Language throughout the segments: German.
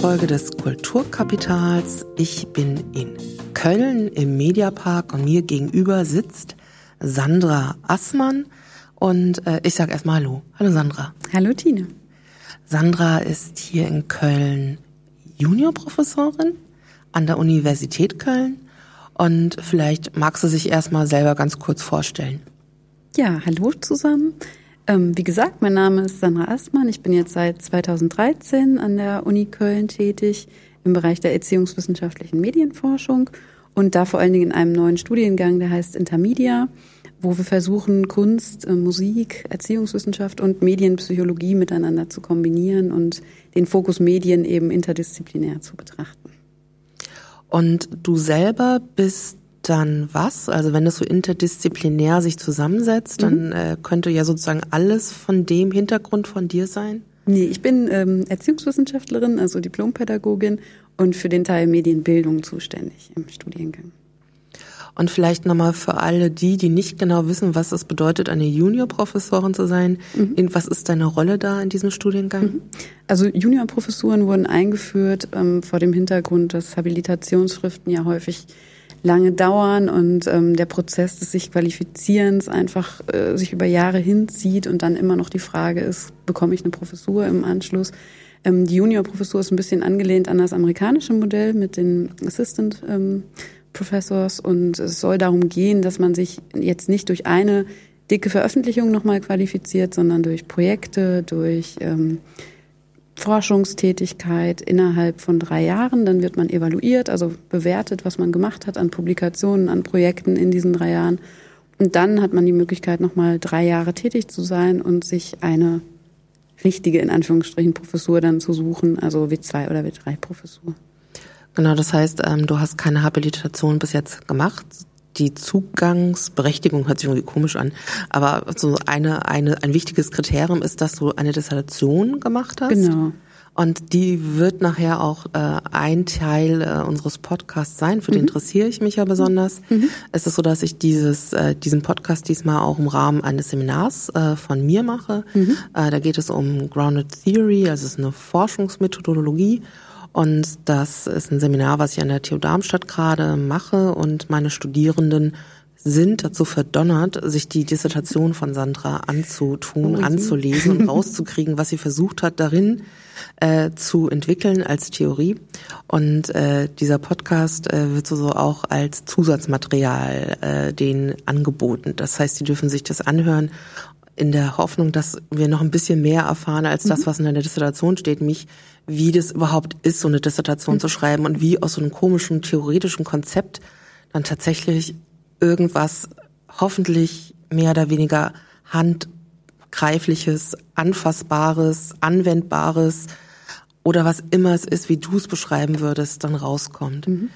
Folge des Kulturkapitals. Ich bin in Köln im Mediapark und mir gegenüber sitzt Sandra Assmann und äh, ich sage erstmal Hallo. Hallo Sandra. Hallo Tine. Sandra ist hier in Köln Juniorprofessorin an der Universität Köln und vielleicht magst du sich erstmal selber ganz kurz vorstellen. Ja, hallo zusammen. Ähm, wie gesagt, mein Name ist Sandra Assmann. Ich bin jetzt seit 2013 an der Uni Köln tätig im Bereich der erziehungswissenschaftlichen Medienforschung und da vor allen Dingen in einem neuen Studiengang, der heißt Intermedia, wo wir versuchen, Kunst, äh, Musik, Erziehungswissenschaft und Medienpsychologie miteinander zu kombinieren und den Fokus Medien eben interdisziplinär zu betrachten. Und du selber bist dann was? Also wenn das so interdisziplinär sich zusammensetzt, dann mhm. äh, könnte ja sozusagen alles von dem Hintergrund von dir sein? Nee, ich bin ähm, Erziehungswissenschaftlerin, also Diplompädagogin und für den Teil Medienbildung zuständig im Studiengang. Und vielleicht nochmal für alle die, die nicht genau wissen, was es bedeutet, eine Juniorprofessorin zu sein. Mhm. Was ist deine Rolle da in diesem Studiengang? Mhm. Also Juniorprofessuren wurden eingeführt ähm, vor dem Hintergrund, dass Habilitationsschriften ja häufig lange dauern und ähm, der Prozess des sich Qualifizierens einfach äh, sich über Jahre hinzieht und dann immer noch die Frage ist, bekomme ich eine Professur im Anschluss? Ähm, die Juniorprofessur ist ein bisschen angelehnt an das amerikanische Modell mit den Assistant ähm, Professors und es soll darum gehen, dass man sich jetzt nicht durch eine dicke Veröffentlichung nochmal qualifiziert, sondern durch Projekte, durch ähm, Forschungstätigkeit innerhalb von drei Jahren. Dann wird man evaluiert, also bewertet, was man gemacht hat an Publikationen, an Projekten in diesen drei Jahren. Und dann hat man die Möglichkeit, nochmal drei Jahre tätig zu sein und sich eine richtige, in Anführungsstrichen, Professur dann zu suchen, also W2 oder W3-Professur. Genau, das heißt, ähm, du hast keine Habilitation bis jetzt gemacht, die Zugangsberechtigung hört sich irgendwie komisch an, aber so eine, eine, ein wichtiges Kriterium ist, dass du eine Dissertation gemacht hast. Genau. Und die wird nachher auch äh, ein Teil äh, unseres Podcasts sein. Für mhm. den interessiere ich mich ja besonders. Mhm. Es ist so, dass ich dieses, äh, diesen Podcast diesmal auch im Rahmen eines Seminars äh, von mir mache. Mhm. Äh, da geht es um Grounded Theory, also es ist eine Forschungsmethodologie. Und das ist ein Seminar, was ich an der TU Darmstadt gerade mache und meine Studierenden sind dazu verdonnert, sich die Dissertation von Sandra anzutun, oh, anzulesen und rauszukriegen, was sie versucht hat, darin äh, zu entwickeln als Theorie. Und äh, dieser Podcast äh, wird so auch als Zusatzmaterial äh, den angeboten. Das heißt, sie dürfen sich das anhören in der Hoffnung, dass wir noch ein bisschen mehr erfahren als das, mhm. was in der Dissertation steht, mich wie das überhaupt ist, so eine Dissertation mhm. zu schreiben und wie aus so einem komischen theoretischen Konzept dann tatsächlich irgendwas hoffentlich mehr oder weniger handgreifliches, anfassbares, anwendbares oder was immer es ist, wie du es beschreiben würdest, dann rauskommt. Mhm.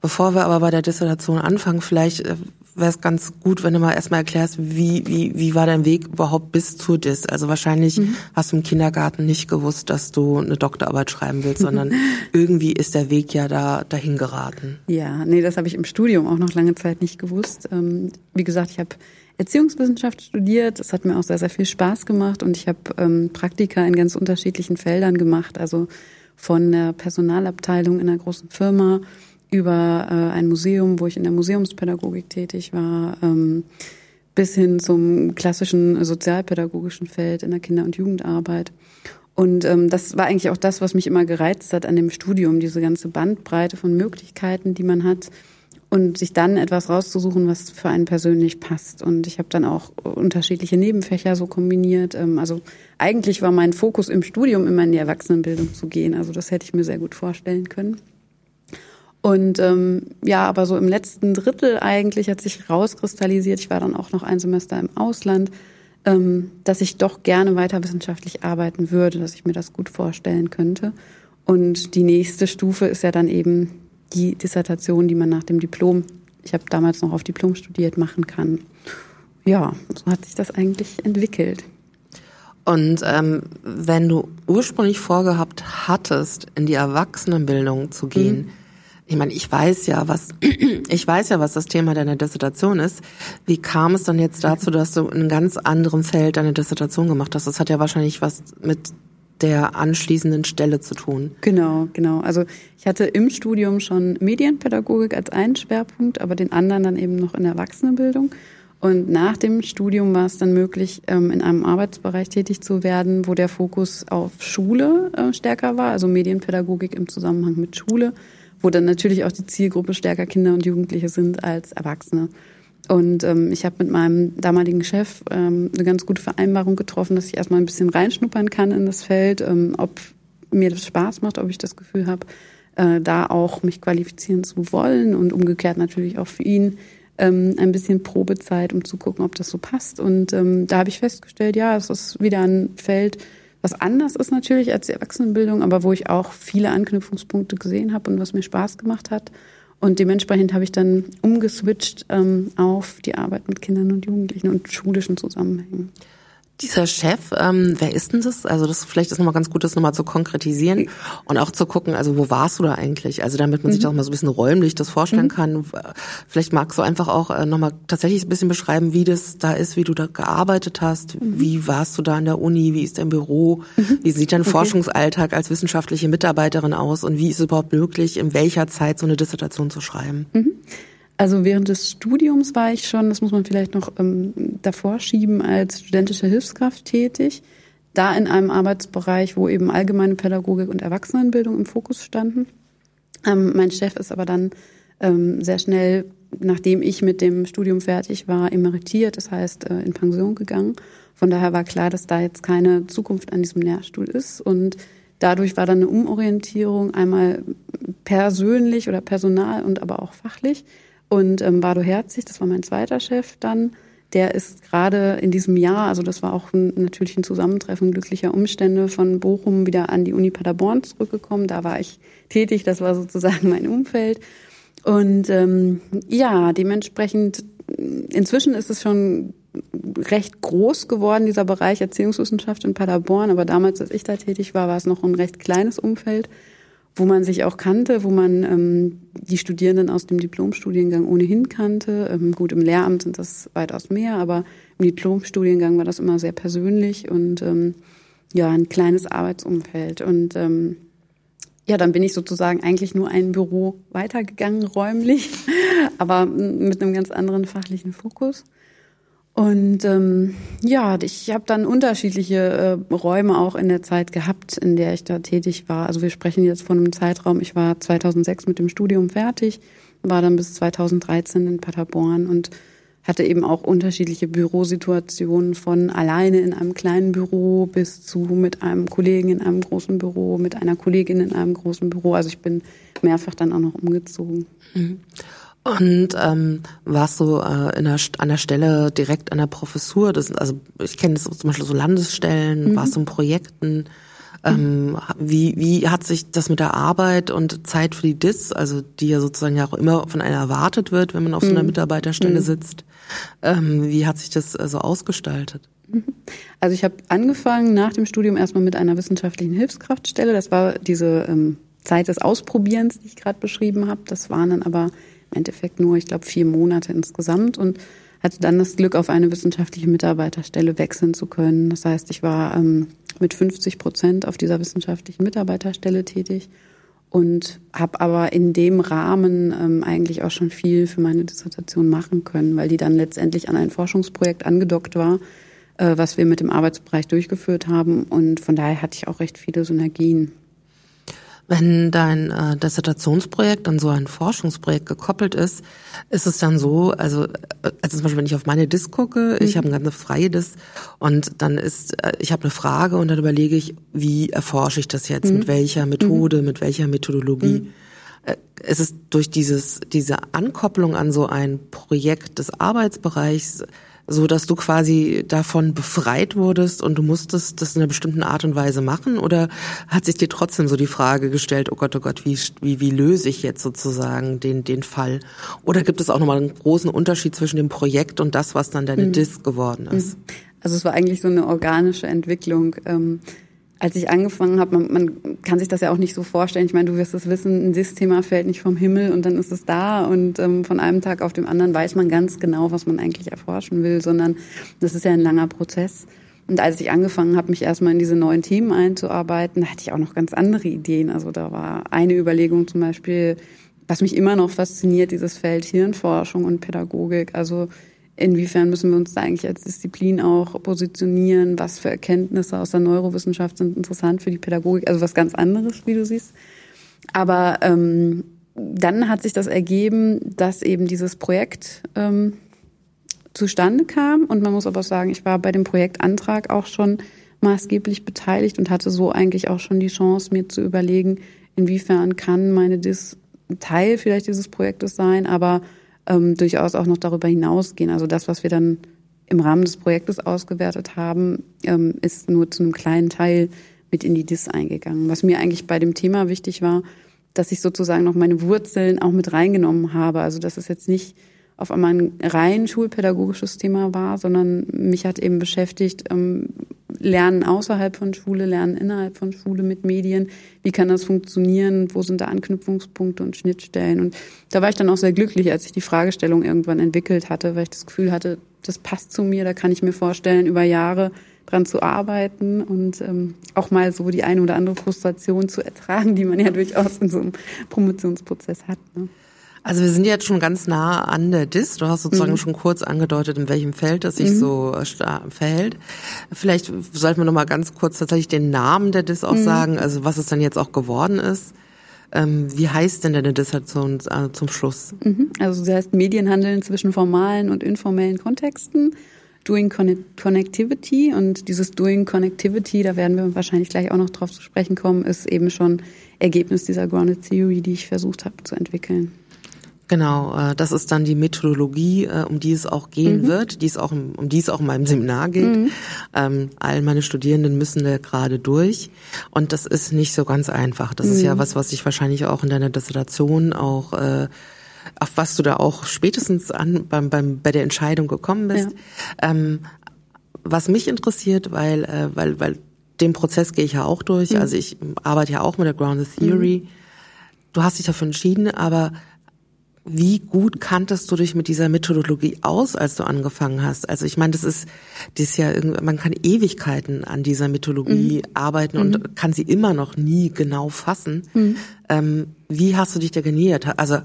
Bevor wir aber bei der Dissertation anfangen, vielleicht äh, wäre es ganz gut, wenn du mal erstmal erklärst, wie, wie, wie war dein Weg überhaupt bis zu DIS? Also wahrscheinlich mhm. hast du im Kindergarten nicht gewusst, dass du eine Doktorarbeit schreiben willst, sondern irgendwie ist der Weg ja da dahin geraten. Ja, nee, das habe ich im Studium auch noch lange Zeit nicht gewusst. Ähm, wie gesagt, ich habe Erziehungswissenschaft studiert. Das hat mir auch sehr, sehr viel Spaß gemacht und ich habe ähm, Praktika in ganz unterschiedlichen Feldern gemacht. Also von der Personalabteilung in einer großen Firma über äh, ein Museum, wo ich in der Museumspädagogik tätig war, ähm, bis hin zum klassischen sozialpädagogischen Feld in der Kinder- und Jugendarbeit. Und ähm, das war eigentlich auch das, was mich immer gereizt hat an dem Studium, diese ganze Bandbreite von Möglichkeiten, die man hat und sich dann etwas rauszusuchen, was für einen persönlich passt. Und ich habe dann auch unterschiedliche Nebenfächer so kombiniert. Ähm, also eigentlich war mein Fokus im Studium immer in die Erwachsenenbildung zu gehen. Also das hätte ich mir sehr gut vorstellen können. Und ähm, ja, aber so im letzten Drittel eigentlich hat sich rauskristallisiert, ich war dann auch noch ein Semester im Ausland, ähm, dass ich doch gerne weiter wissenschaftlich arbeiten würde, dass ich mir das gut vorstellen könnte. Und die nächste Stufe ist ja dann eben die Dissertation, die man nach dem Diplom, ich habe damals noch auf Diplom studiert, machen kann. Ja, so hat sich das eigentlich entwickelt. Und ähm, wenn du ursprünglich vorgehabt hattest, in die Erwachsenenbildung zu gehen, mhm ich meine, ich weiß ja, was ich weiß ja, was das Thema deiner Dissertation ist. Wie kam es dann jetzt dazu, dass du in ganz anderen Feld deine Dissertation gemacht hast? Das hat ja wahrscheinlich was mit der anschließenden Stelle zu tun. Genau, genau. Also ich hatte im Studium schon Medienpädagogik als einen Schwerpunkt, aber den anderen dann eben noch in der Erwachsenenbildung. Und nach dem Studium war es dann möglich, ähm, in einem Arbeitsbereich tätig zu werden, wo der Fokus auf Schule äh, stärker war, also Medienpädagogik im Zusammenhang mit Schule, wo dann natürlich auch die Zielgruppe stärker Kinder und Jugendliche sind als Erwachsene. Und ähm, ich habe mit meinem damaligen Chef ähm, eine ganz gute Vereinbarung getroffen, dass ich erstmal ein bisschen reinschnuppern kann in das Feld, ähm, ob mir das Spaß macht, ob ich das Gefühl habe, äh, da auch mich qualifizieren zu wollen und umgekehrt natürlich auch für ihn ähm, ein bisschen Probezeit, um zu gucken, ob das so passt. Und ähm, da habe ich festgestellt, ja, es ist wieder ein Feld, was anders ist natürlich als die Erwachsenenbildung, aber wo ich auch viele Anknüpfungspunkte gesehen habe und was mir Spaß gemacht hat. Und dementsprechend habe ich dann umgeswitcht ähm, auf die Arbeit mit Kindern und Jugendlichen und schulischen Zusammenhängen. Dieser Chef, ähm, wer ist denn das? Also das vielleicht ist nochmal ganz gut, das nochmal zu konkretisieren und auch zu gucken, also wo warst du da eigentlich? Also damit man mhm. sich das mal so ein bisschen räumlich das vorstellen mhm. kann. Vielleicht magst du einfach auch äh, nochmal tatsächlich ein bisschen beschreiben, wie das da ist, wie du da gearbeitet hast. Mhm. Wie warst du da in der Uni? Wie ist dein Büro? Mhm. Wie sieht dein okay. Forschungsalltag als wissenschaftliche Mitarbeiterin aus? Und wie ist es überhaupt möglich, in welcher Zeit so eine Dissertation zu schreiben? Also während des Studiums war ich schon, das muss man vielleicht noch ähm, davor schieben, als studentische Hilfskraft tätig. Da in einem Arbeitsbereich, wo eben allgemeine Pädagogik und Erwachsenenbildung im Fokus standen. Ähm, mein Chef ist aber dann ähm, sehr schnell, nachdem ich mit dem Studium fertig war, emeritiert, das heißt äh, in Pension gegangen. Von daher war klar, dass da jetzt keine Zukunft an diesem Lehrstuhl ist und Dadurch war dann eine Umorientierung einmal persönlich oder personal und aber auch fachlich. Und ähm, Bardo Herzig, das war mein zweiter Chef dann, der ist gerade in diesem Jahr, also das war auch ein, natürlich ein Zusammentreffen glücklicher Umstände, von Bochum wieder an die Uni Paderborn zurückgekommen. Da war ich tätig, das war sozusagen mein Umfeld. Und ähm, ja, dementsprechend, inzwischen ist es schon recht groß geworden, dieser Bereich Erziehungswissenschaft in Paderborn. Aber damals, als ich da tätig war, war es noch ein recht kleines Umfeld wo man sich auch kannte, wo man ähm, die Studierenden aus dem Diplomstudiengang ohnehin kannte. Ähm, gut, im Lehramt sind das weitaus mehr, aber im Diplomstudiengang war das immer sehr persönlich und ähm, ja, ein kleines Arbeitsumfeld. Und ähm, ja, dann bin ich sozusagen eigentlich nur ein Büro weitergegangen, räumlich, aber mit einem ganz anderen fachlichen Fokus. Und ähm, ja, ich habe dann unterschiedliche äh, Räume auch in der Zeit gehabt, in der ich da tätig war. Also wir sprechen jetzt von einem Zeitraum, ich war 2006 mit dem Studium fertig, war dann bis 2013 in Paderborn und hatte eben auch unterschiedliche Bürosituationen von alleine in einem kleinen Büro bis zu mit einem Kollegen in einem großen Büro, mit einer Kollegin in einem großen Büro. Also ich bin mehrfach dann auch noch umgezogen. Mhm. Und ähm, warst du äh, in der, an der Stelle direkt an der Professur? Das, also ich kenne das zum Beispiel so Landesstellen, mhm. warst du in Projekten? Ähm, wie, wie hat sich das mit der Arbeit und Zeit für die DIS, also die ja sozusagen ja auch immer von einer erwartet wird, wenn man auf so einer mhm. Mitarbeiterstelle mhm. sitzt, ähm, wie hat sich das äh, so ausgestaltet? Mhm. Also ich habe angefangen nach dem Studium erstmal mit einer wissenschaftlichen Hilfskraftstelle. Das war diese ähm, Zeit des Ausprobierens, die ich gerade beschrieben habe. Das waren dann aber im Endeffekt nur, ich glaube, vier Monate insgesamt und hatte dann das Glück, auf eine wissenschaftliche Mitarbeiterstelle wechseln zu können. Das heißt, ich war ähm, mit 50 Prozent auf dieser wissenschaftlichen Mitarbeiterstelle tätig und habe aber in dem Rahmen ähm, eigentlich auch schon viel für meine Dissertation machen können, weil die dann letztendlich an ein Forschungsprojekt angedockt war, äh, was wir mit dem Arbeitsbereich durchgeführt haben. Und von daher hatte ich auch recht viele Synergien. Wenn dein äh, Dissertationsprojekt an so ein Forschungsprojekt gekoppelt ist, ist es dann so, also, äh, also zum Beispiel, wenn ich auf meine Disk gucke, mhm. ich habe eine ganz freie Disk und dann ist, äh, ich habe eine Frage und dann überlege ich, wie erforsche ich das jetzt, mhm. mit welcher Methode, mhm. mit welcher Methodologie. Mhm. Äh, es ist durch dieses, diese Ankopplung an so ein Projekt des Arbeitsbereichs so dass du quasi davon befreit wurdest und du musstest das in einer bestimmten Art und Weise machen? Oder hat sich dir trotzdem so die Frage gestellt, oh Gott, oh Gott, wie, wie, wie löse ich jetzt sozusagen den, den Fall? Oder gibt es auch nochmal einen großen Unterschied zwischen dem Projekt und das, was dann deine mhm. Disk geworden ist? Mhm. Also es war eigentlich so eine organische Entwicklung. Ähm als ich angefangen habe, man, man kann sich das ja auch nicht so vorstellen. Ich meine, du wirst es wissen, ein thema fällt nicht vom Himmel und dann ist es da und ähm, von einem Tag auf dem anderen weiß man ganz genau, was man eigentlich erforschen will, sondern das ist ja ein langer Prozess. Und als ich angefangen habe, mich erstmal in diese neuen Themen einzuarbeiten, da hatte ich auch noch ganz andere Ideen. Also da war eine Überlegung zum Beispiel, was mich immer noch fasziniert, dieses Feld Hirnforschung und Pädagogik. Also inwiefern müssen wir uns da eigentlich als Disziplin auch positionieren? Was für Erkenntnisse aus der Neurowissenschaft sind interessant für die Pädagogik? Also was ganz anderes, wie du siehst. Aber ähm, dann hat sich das ergeben, dass eben dieses Projekt ähm, zustande kam. Und man muss aber sagen, ich war bei dem Projektantrag auch schon maßgeblich beteiligt und hatte so eigentlich auch schon die Chance, mir zu überlegen, inwiefern kann meine Dis Teil vielleicht dieses Projektes sein, aber ähm, durchaus auch noch darüber hinausgehen. Also das, was wir dann im Rahmen des Projektes ausgewertet haben, ähm, ist nur zu einem kleinen Teil mit in die DIS eingegangen. Was mir eigentlich bei dem Thema wichtig war, dass ich sozusagen noch meine Wurzeln auch mit reingenommen habe. Also dass es jetzt nicht auf einmal ein rein schulpädagogisches Thema war, sondern mich hat eben beschäftigt, ähm, Lernen außerhalb von Schule, Lernen innerhalb von Schule mit Medien. Wie kann das funktionieren? Wo sind da Anknüpfungspunkte und Schnittstellen? Und da war ich dann auch sehr glücklich, als ich die Fragestellung irgendwann entwickelt hatte, weil ich das Gefühl hatte, das passt zu mir, da kann ich mir vorstellen, über Jahre dran zu arbeiten und ähm, auch mal so die eine oder andere Frustration zu ertragen, die man ja durchaus in so einem Promotionsprozess hat. Ne? Also wir sind jetzt schon ganz nah an der DIS. Du hast sozusagen mhm. schon kurz angedeutet, in welchem Feld das sich mhm. so äh, verhält. Vielleicht sollten wir noch mal ganz kurz tatsächlich den Namen der DIS auch mhm. sagen, also was es dann jetzt auch geworden ist. Ähm, wie heißt denn deine Dissertation äh, zum Schluss? Mhm. Also sie heißt Medienhandeln zwischen formalen und informellen Kontexten. Doing Connectivity und dieses Doing Connectivity, da werden wir wahrscheinlich gleich auch noch drauf zu sprechen kommen, ist eben schon Ergebnis dieser Grounded Theory, die ich versucht habe zu entwickeln. Genau, äh, das ist dann die Methodologie, äh, um die es auch gehen mhm. wird, die es auch, um die es auch in meinem Seminar geht. Mhm. Ähm, all meine Studierenden müssen da gerade durch und das ist nicht so ganz einfach. Das mhm. ist ja mhm. was, was ich wahrscheinlich auch in deiner Dissertation auch äh, auf was du da auch spätestens an beim, beim bei der Entscheidung gekommen bist. Ja. Ähm, was mich interessiert, weil äh, weil weil den Prozess gehe ich ja auch durch. Mhm. Also ich arbeite ja auch mit der Grounded Theory. Mhm. Du hast dich dafür entschieden, aber wie gut kanntest du dich mit dieser Methodologie aus, als du angefangen hast? Also ich meine, das ist, das ist ja man kann Ewigkeiten an dieser Methodologie mhm. arbeiten und mhm. kann sie immer noch nie genau fassen. Mhm. Ähm, wie hast du dich da genähert? Also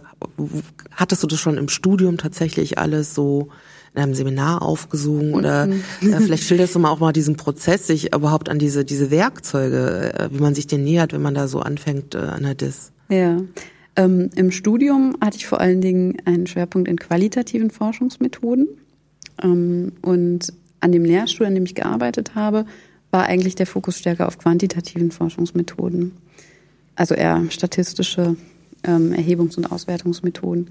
hattest du das schon im Studium tatsächlich alles so in einem Seminar aufgesogen oder mhm. äh, vielleicht schilderst du mal auch mal diesen Prozess, sich überhaupt an diese diese Werkzeuge, äh, wie man sich den nähert, wenn man da so anfängt äh, an der DIS. Ja, ähm, Im Studium hatte ich vor allen Dingen einen Schwerpunkt in qualitativen Forschungsmethoden. Ähm, und an dem Lehrstuhl, an dem ich gearbeitet habe, war eigentlich der Fokus stärker auf quantitativen Forschungsmethoden. Also eher statistische ähm, Erhebungs- und Auswertungsmethoden.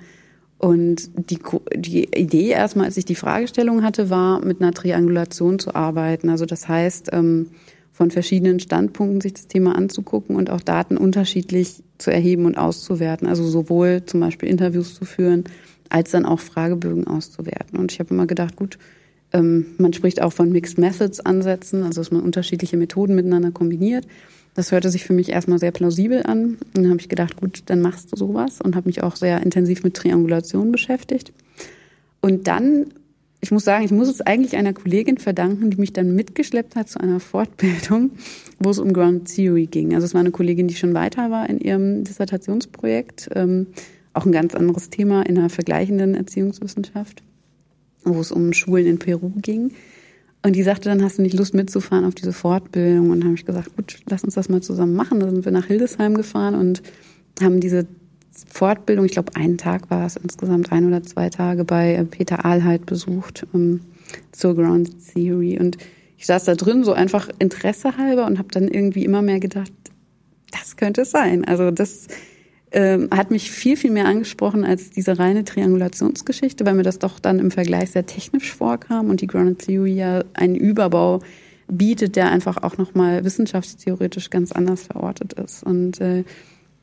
Und die, die Idee erstmal, als ich die Fragestellung hatte, war, mit einer Triangulation zu arbeiten. Also das heißt, ähm, von verschiedenen Standpunkten sich das Thema anzugucken und auch Daten unterschiedlich zu erheben und auszuwerten. Also sowohl zum Beispiel Interviews zu führen, als dann auch Fragebögen auszuwerten. Und ich habe immer gedacht, gut, ähm, man spricht auch von Mixed Methods Ansätzen, also dass man unterschiedliche Methoden miteinander kombiniert. Das hörte sich für mich erstmal sehr plausibel an. Und dann habe ich gedacht, gut, dann machst du sowas und habe mich auch sehr intensiv mit Triangulation beschäftigt. Und dann ich muss sagen, ich muss es eigentlich einer Kollegin verdanken, die mich dann mitgeschleppt hat zu einer Fortbildung, wo es um Ground Theory ging. Also es war eine Kollegin, die schon weiter war in ihrem Dissertationsprojekt, ähm, auch ein ganz anderes Thema in einer vergleichenden Erziehungswissenschaft, wo es um Schulen in Peru ging. Und die sagte, dann hast du nicht Lust mitzufahren auf diese Fortbildung. Und habe ich gesagt, gut, lass uns das mal zusammen machen. Dann sind wir nach Hildesheim gefahren und haben diese Fortbildung, ich glaube, einen Tag war es insgesamt, ein oder zwei Tage bei äh, Peter Ahlheit besucht ähm, zur Ground Theory. Und ich saß da drin so einfach Interesse halber und habe dann irgendwie immer mehr gedacht, das könnte es sein. Also das ähm, hat mich viel, viel mehr angesprochen als diese reine Triangulationsgeschichte, weil mir das doch dann im Vergleich sehr technisch vorkam und die Ground Theory ja einen Überbau bietet, der einfach auch nochmal wissenschaftstheoretisch ganz anders verortet ist. Und äh,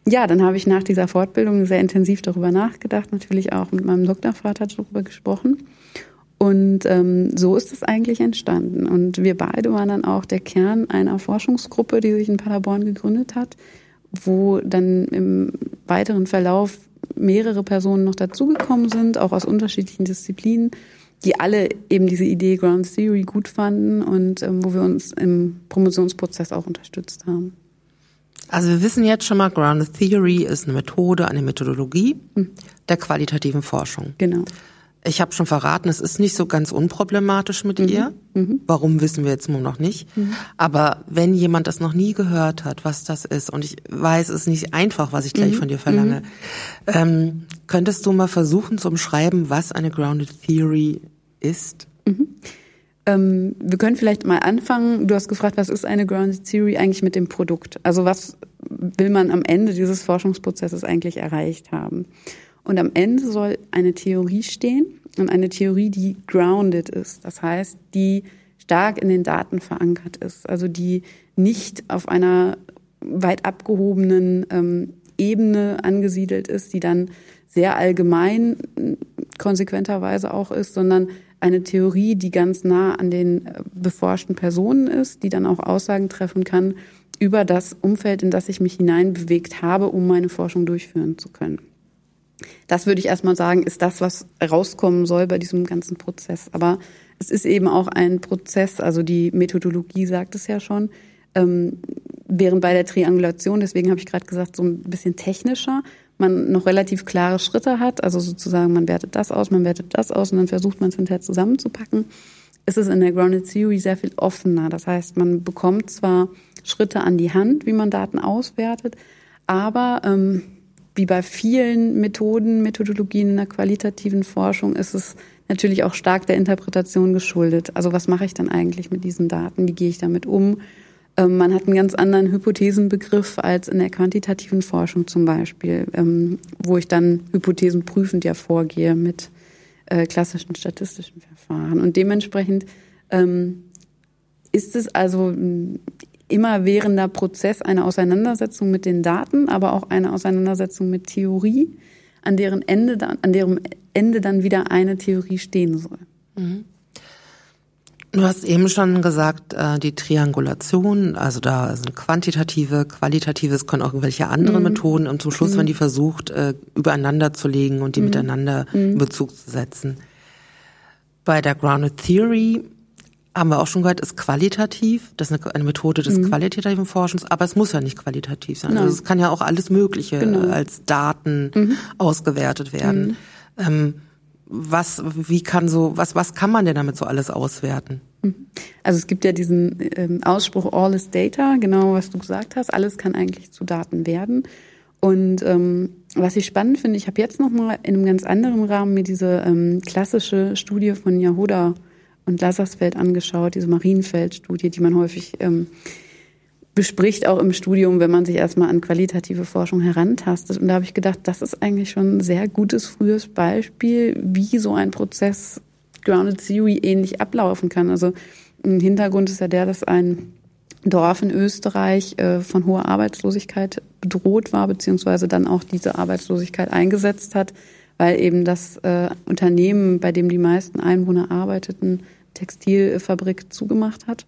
ja, dann habe ich nach dieser Fortbildung sehr intensiv darüber nachgedacht, natürlich auch mit meinem Doktorvater darüber gesprochen. Und ähm, so ist es eigentlich entstanden. Und wir beide waren dann auch der Kern einer Forschungsgruppe, die sich in Paderborn gegründet hat, wo dann im weiteren Verlauf mehrere Personen noch dazugekommen sind, auch aus unterschiedlichen Disziplinen. die alle eben diese Idee Ground Theory gut fanden und ähm, wo wir uns im Promotionsprozess auch unterstützt haben. Also wir wissen jetzt schon mal, Grounded Theory ist eine Methode, eine Methodologie mhm. der qualitativen Forschung. Genau. Ich habe schon verraten, es ist nicht so ganz unproblematisch mit mhm. ihr. Mhm. Warum wissen wir jetzt nur noch nicht. Mhm. Aber wenn jemand das noch nie gehört hat, was das ist, und ich weiß, es ist nicht einfach, was ich gleich mhm. von dir verlange, mhm. ähm, könntest du mal versuchen zu umschreiben, was eine Grounded Theory ist? Ähm, wir können vielleicht mal anfangen. Du hast gefragt, was ist eine Grounded Theory eigentlich mit dem Produkt? Also was will man am Ende dieses Forschungsprozesses eigentlich erreicht haben? Und am Ende soll eine Theorie stehen und eine Theorie, die grounded ist. Das heißt, die stark in den Daten verankert ist. Also die nicht auf einer weit abgehobenen ähm, Ebene angesiedelt ist, die dann sehr allgemein konsequenterweise auch ist, sondern eine Theorie, die ganz nah an den äh, beforschten Personen ist, die dann auch Aussagen treffen kann über das Umfeld, in das ich mich hineinbewegt habe, um meine Forschung durchführen zu können. Das würde ich erstmal sagen, ist das, was rauskommen soll bei diesem ganzen Prozess. Aber es ist eben auch ein Prozess, also die Methodologie sagt es ja schon, ähm, während bei der Triangulation, deswegen habe ich gerade gesagt, so ein bisschen technischer, man noch relativ klare Schritte hat, also sozusagen man wertet das aus, man wertet das aus und dann versucht man es hinterher zusammenzupacken, ist es in der Grounded Theory sehr viel offener. Das heißt, man bekommt zwar Schritte an die Hand, wie man Daten auswertet, aber ähm, wie bei vielen Methoden, Methodologien in der qualitativen Forschung ist es natürlich auch stark der Interpretation geschuldet. Also was mache ich dann eigentlich mit diesen Daten? Wie gehe ich damit um? Ähm, man hat einen ganz anderen Hypothesenbegriff als in der quantitativen Forschung zum Beispiel, ähm, wo ich dann hypothesenprüfend ja vorgehe mit äh, klassischen statistischen Verfahren. Und dementsprechend ähm, ist es also immerwährender Prozess eine Auseinandersetzung mit den Daten, aber auch eine Auseinandersetzung mit Theorie, an deren Ende, dann, an deren Ende dann wieder eine Theorie stehen soll. Mhm. Du hast eben schon gesagt, äh, die Triangulation, also da sind quantitative, qualitative, es können auch irgendwelche andere mhm. Methoden und zum Schluss, mhm. wenn die versucht, äh, übereinander zu legen und die mhm. miteinander in mhm. Bezug zu setzen. Bei der Grounded Theory haben wir auch schon gehört, ist qualitativ. Das ist eine, Methode des mhm. qualitativen Forschens, aber es muss ja nicht qualitativ sein. Also es kann ja auch alles Mögliche genau. als Daten mhm. ausgewertet werden. Ähm, was, wie kann so, was, was kann man denn damit so alles auswerten? Mhm. Also es gibt ja diesen ähm, Ausspruch All is Data, genau was du gesagt hast. Alles kann eigentlich zu Daten werden. Und ähm, was ich spannend finde, ich habe jetzt noch mal in einem ganz anderen Rahmen mir diese ähm, klassische Studie von Yahoda und Lassersfeld angeschaut, diese Marienfeld-Studie, die man häufig ähm, bespricht, auch im Studium, wenn man sich erstmal an qualitative Forschung herantastet. Und da habe ich gedacht, das ist eigentlich schon ein sehr gutes frühes Beispiel, wie so ein Prozess Grounded Theory ähnlich ablaufen kann. Also ein Hintergrund ist ja der, dass ein Dorf in Österreich äh, von hoher Arbeitslosigkeit bedroht war, beziehungsweise dann auch diese Arbeitslosigkeit eingesetzt hat, weil eben das äh, Unternehmen, bei dem die meisten Einwohner arbeiteten, Textilfabrik zugemacht hat.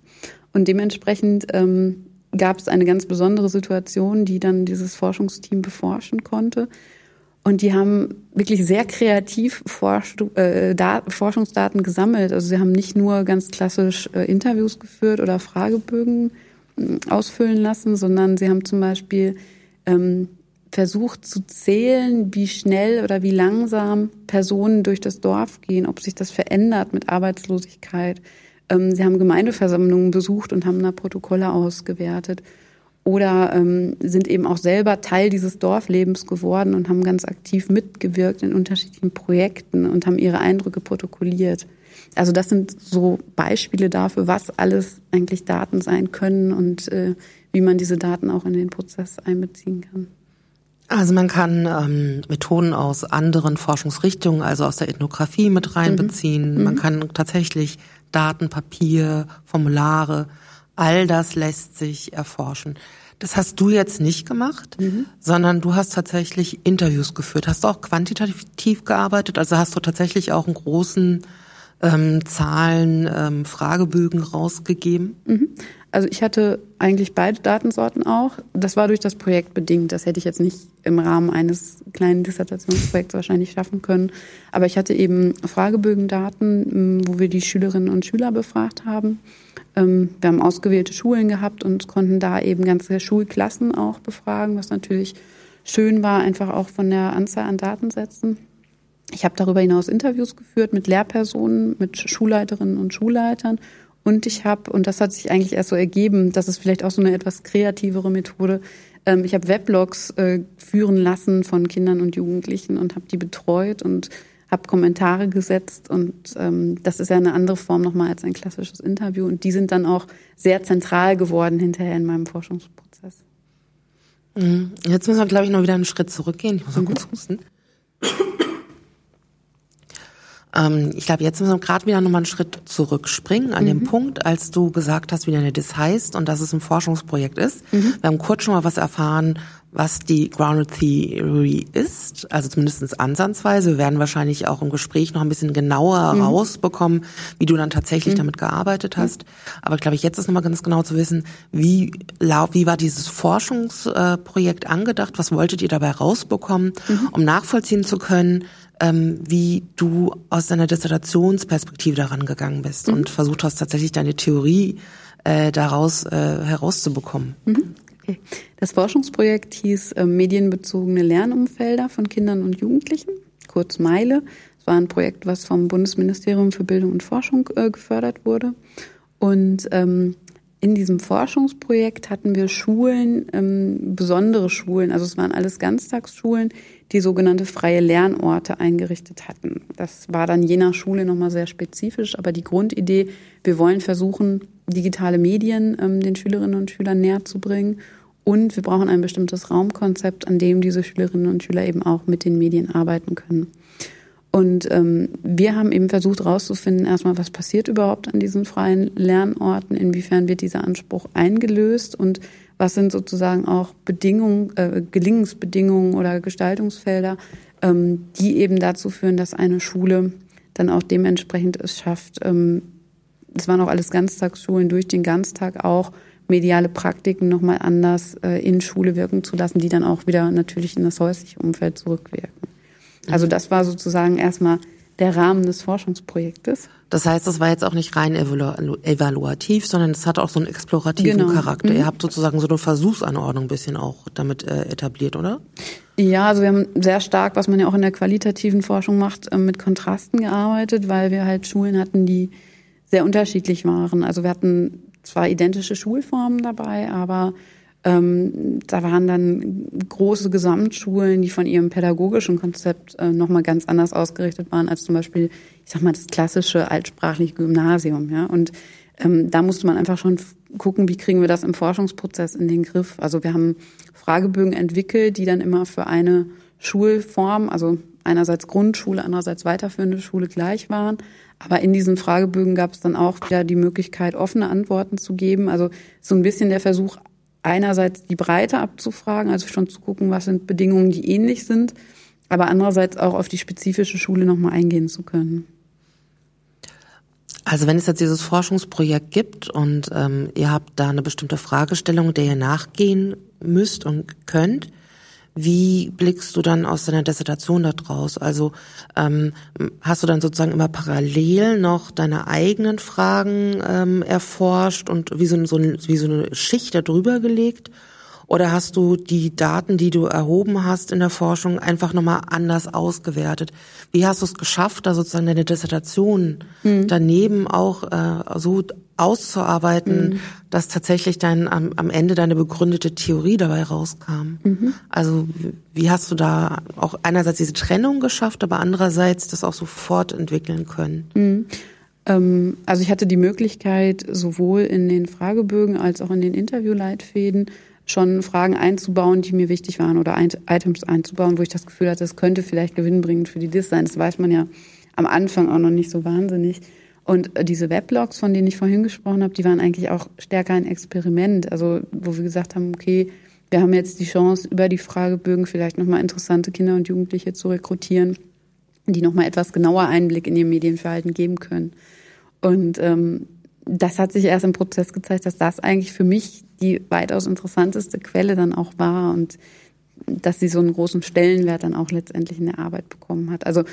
Und dementsprechend ähm, gab es eine ganz besondere Situation, die dann dieses Forschungsteam beforschen konnte. Und die haben wirklich sehr kreativ äh, da, Forschungsdaten gesammelt. Also sie haben nicht nur ganz klassisch äh, Interviews geführt oder Fragebögen äh, ausfüllen lassen, sondern sie haben zum Beispiel ähm, versucht zu zählen, wie schnell oder wie langsam Personen durch das Dorf gehen, ob sich das verändert mit Arbeitslosigkeit. Ähm, sie haben Gemeindeversammlungen besucht und haben da Protokolle ausgewertet oder ähm, sind eben auch selber Teil dieses Dorflebens geworden und haben ganz aktiv mitgewirkt in unterschiedlichen Projekten und haben ihre Eindrücke protokolliert. Also das sind so Beispiele dafür, was alles eigentlich Daten sein können und äh, wie man diese Daten auch in den Prozess einbeziehen kann. Also man kann ähm, Methoden aus anderen Forschungsrichtungen, also aus der Ethnographie mit reinbeziehen. Mhm. Man mhm. kann tatsächlich Daten, Papier, Formulare, all das lässt sich erforschen. Das hast du jetzt nicht gemacht, mhm. sondern du hast tatsächlich Interviews geführt. Hast du auch quantitativ gearbeitet? Also hast du tatsächlich auch einen großen ähm, Zahlen, ähm, Fragebögen rausgegeben? Mhm. Also ich hatte eigentlich beide Datensorten auch. Das war durch das Projekt bedingt. Das hätte ich jetzt nicht im Rahmen eines kleinen Dissertationsprojekts wahrscheinlich schaffen können. Aber ich hatte eben Fragebögendaten, wo wir die Schülerinnen und Schüler befragt haben. Ähm, wir haben ausgewählte Schulen gehabt und konnten da eben ganze Schulklassen auch befragen, was natürlich schön war, einfach auch von der Anzahl an Datensätzen. Ich habe darüber hinaus Interviews geführt mit Lehrpersonen, mit Schulleiterinnen und Schulleitern und ich habe, und das hat sich eigentlich erst so ergeben, das ist vielleicht auch so eine etwas kreativere Methode, ähm, ich habe Weblogs äh, führen lassen von Kindern und Jugendlichen und habe die betreut und habe Kommentare gesetzt und ähm, das ist ja eine andere Form nochmal als ein klassisches Interview und die sind dann auch sehr zentral geworden hinterher in meinem Forschungsprozess. Mhm. Jetzt müssen wir, glaube ich, noch wieder einen Schritt zurückgehen. Ich muss mal mhm. kurz husten. Ähm, ich glaube, jetzt müssen wir gerade wieder nochmal einen Schritt zurückspringen an mhm. dem Punkt, als du gesagt hast, wie deine DIS heißt und dass es ein Forschungsprojekt ist. Mhm. Wir haben kurz schon mal was erfahren, was die Grounded Theory ist, also zumindest ansatzweise. Wir werden wahrscheinlich auch im Gespräch noch ein bisschen genauer mhm. rausbekommen, wie du dann tatsächlich mhm. damit gearbeitet hast. Aber glaube ich, jetzt ist nochmal ganz genau zu wissen, wie, wie war dieses Forschungsprojekt angedacht, was wolltet ihr dabei rausbekommen, mhm. um nachvollziehen zu können, ähm, wie du aus deiner Dissertationsperspektive daran gegangen bist mhm. und versucht hast, tatsächlich deine Theorie äh, daraus äh, herauszubekommen. Mhm. Okay. Das Forschungsprojekt hieß äh, Medienbezogene Lernumfelder von Kindern und Jugendlichen, kurz Meile. Es war ein Projekt, was vom Bundesministerium für Bildung und Forschung äh, gefördert wurde. Und ähm, in diesem Forschungsprojekt hatten wir Schulen, ähm, besondere Schulen, also es waren alles Ganztagsschulen, die sogenannte freie Lernorte eingerichtet hatten. Das war dann je nach Schule nochmal sehr spezifisch, aber die Grundidee, wir wollen versuchen, digitale Medien ähm, den Schülerinnen und Schülern näher zu bringen und wir brauchen ein bestimmtes Raumkonzept, an dem diese Schülerinnen und Schüler eben auch mit den Medien arbeiten können. Und ähm, wir haben eben versucht herauszufinden, erstmal, was passiert überhaupt an diesen freien Lernorten, inwiefern wird dieser Anspruch eingelöst und was sind sozusagen auch Bedingungen, äh, Gelingensbedingungen oder Gestaltungsfelder, ähm, die eben dazu führen, dass eine Schule dann auch dementsprechend es schafft, ähm, es waren auch alles Ganztagsschulen, durch den Ganztag auch mediale Praktiken nochmal anders äh, in Schule wirken zu lassen, die dann auch wieder natürlich in das häusliche Umfeld zurückwirken. Also das war sozusagen erstmal der Rahmen des Forschungsprojektes. Das heißt, das war jetzt auch nicht rein evalu evaluativ, sondern es hat auch so einen explorativen genau. Charakter. Mhm. Ihr habt sozusagen so eine Versuchsanordnung ein bisschen auch damit äh, etabliert, oder? Ja, also wir haben sehr stark, was man ja auch in der qualitativen Forschung macht, äh, mit Kontrasten gearbeitet, weil wir halt Schulen hatten, die sehr unterschiedlich waren. Also wir hatten zwar identische Schulformen dabei, aber ähm, da waren dann große Gesamtschulen, die von ihrem pädagogischen Konzept äh, nochmal ganz anders ausgerichtet waren als zum Beispiel, ich sag mal, das klassische altsprachliche Gymnasium. Ja? Und ähm, da musste man einfach schon gucken, wie kriegen wir das im Forschungsprozess in den Griff. Also wir haben Fragebögen entwickelt, die dann immer für eine Schulform, also einerseits Grundschule, andererseits weiterführende Schule gleich waren. Aber in diesen Fragebögen gab es dann auch wieder die Möglichkeit, offene Antworten zu geben. Also so ein bisschen der Versuch, einerseits die Breite abzufragen, also schon zu gucken, was sind Bedingungen, die ähnlich sind, aber andererseits auch auf die spezifische Schule nochmal eingehen zu können. Also wenn es jetzt dieses Forschungsprojekt gibt und ähm, ihr habt da eine bestimmte Fragestellung, der ihr nachgehen müsst und könnt, wie blickst du dann aus deiner Dissertation da draus? Also ähm, hast du dann sozusagen immer parallel noch deine eigenen Fragen ähm, erforscht und wie so, so, wie so eine Schicht da drüber gelegt? Oder hast du die Daten, die du erhoben hast in der Forschung, einfach nochmal anders ausgewertet? Wie hast du es geschafft, da sozusagen deine Dissertation mhm. daneben auch äh, so auszuarbeiten, mhm. dass tatsächlich dein, am, am Ende deine begründete Theorie dabei rauskam? Mhm. Also wie hast du da auch einerseits diese Trennung geschafft, aber andererseits das auch so fortentwickeln können? Mhm. Ähm, also ich hatte die Möglichkeit, sowohl in den Fragebögen als auch in den Interviewleitfäden schon Fragen einzubauen, die mir wichtig waren oder Items einzubauen, wo ich das Gefühl hatte, das könnte vielleicht gewinnbringend für die DIS sein. Das weiß man ja am Anfang auch noch nicht so wahnsinnig. Und äh, diese Weblogs, von denen ich vorhin gesprochen habe, die waren eigentlich auch stärker ein Experiment. Also wo wir gesagt haben, okay, wir haben jetzt die Chance, über die Fragebögen vielleicht nochmal interessante Kinder und Jugendliche zu rekrutieren, die nochmal etwas genauer Einblick in ihr Medienverhalten geben können. Und ähm, das hat sich erst im Prozess gezeigt, dass das eigentlich für mich die weitaus interessanteste Quelle dann auch war und dass sie so einen großen Stellenwert dann auch letztendlich in der Arbeit bekommen hat. Also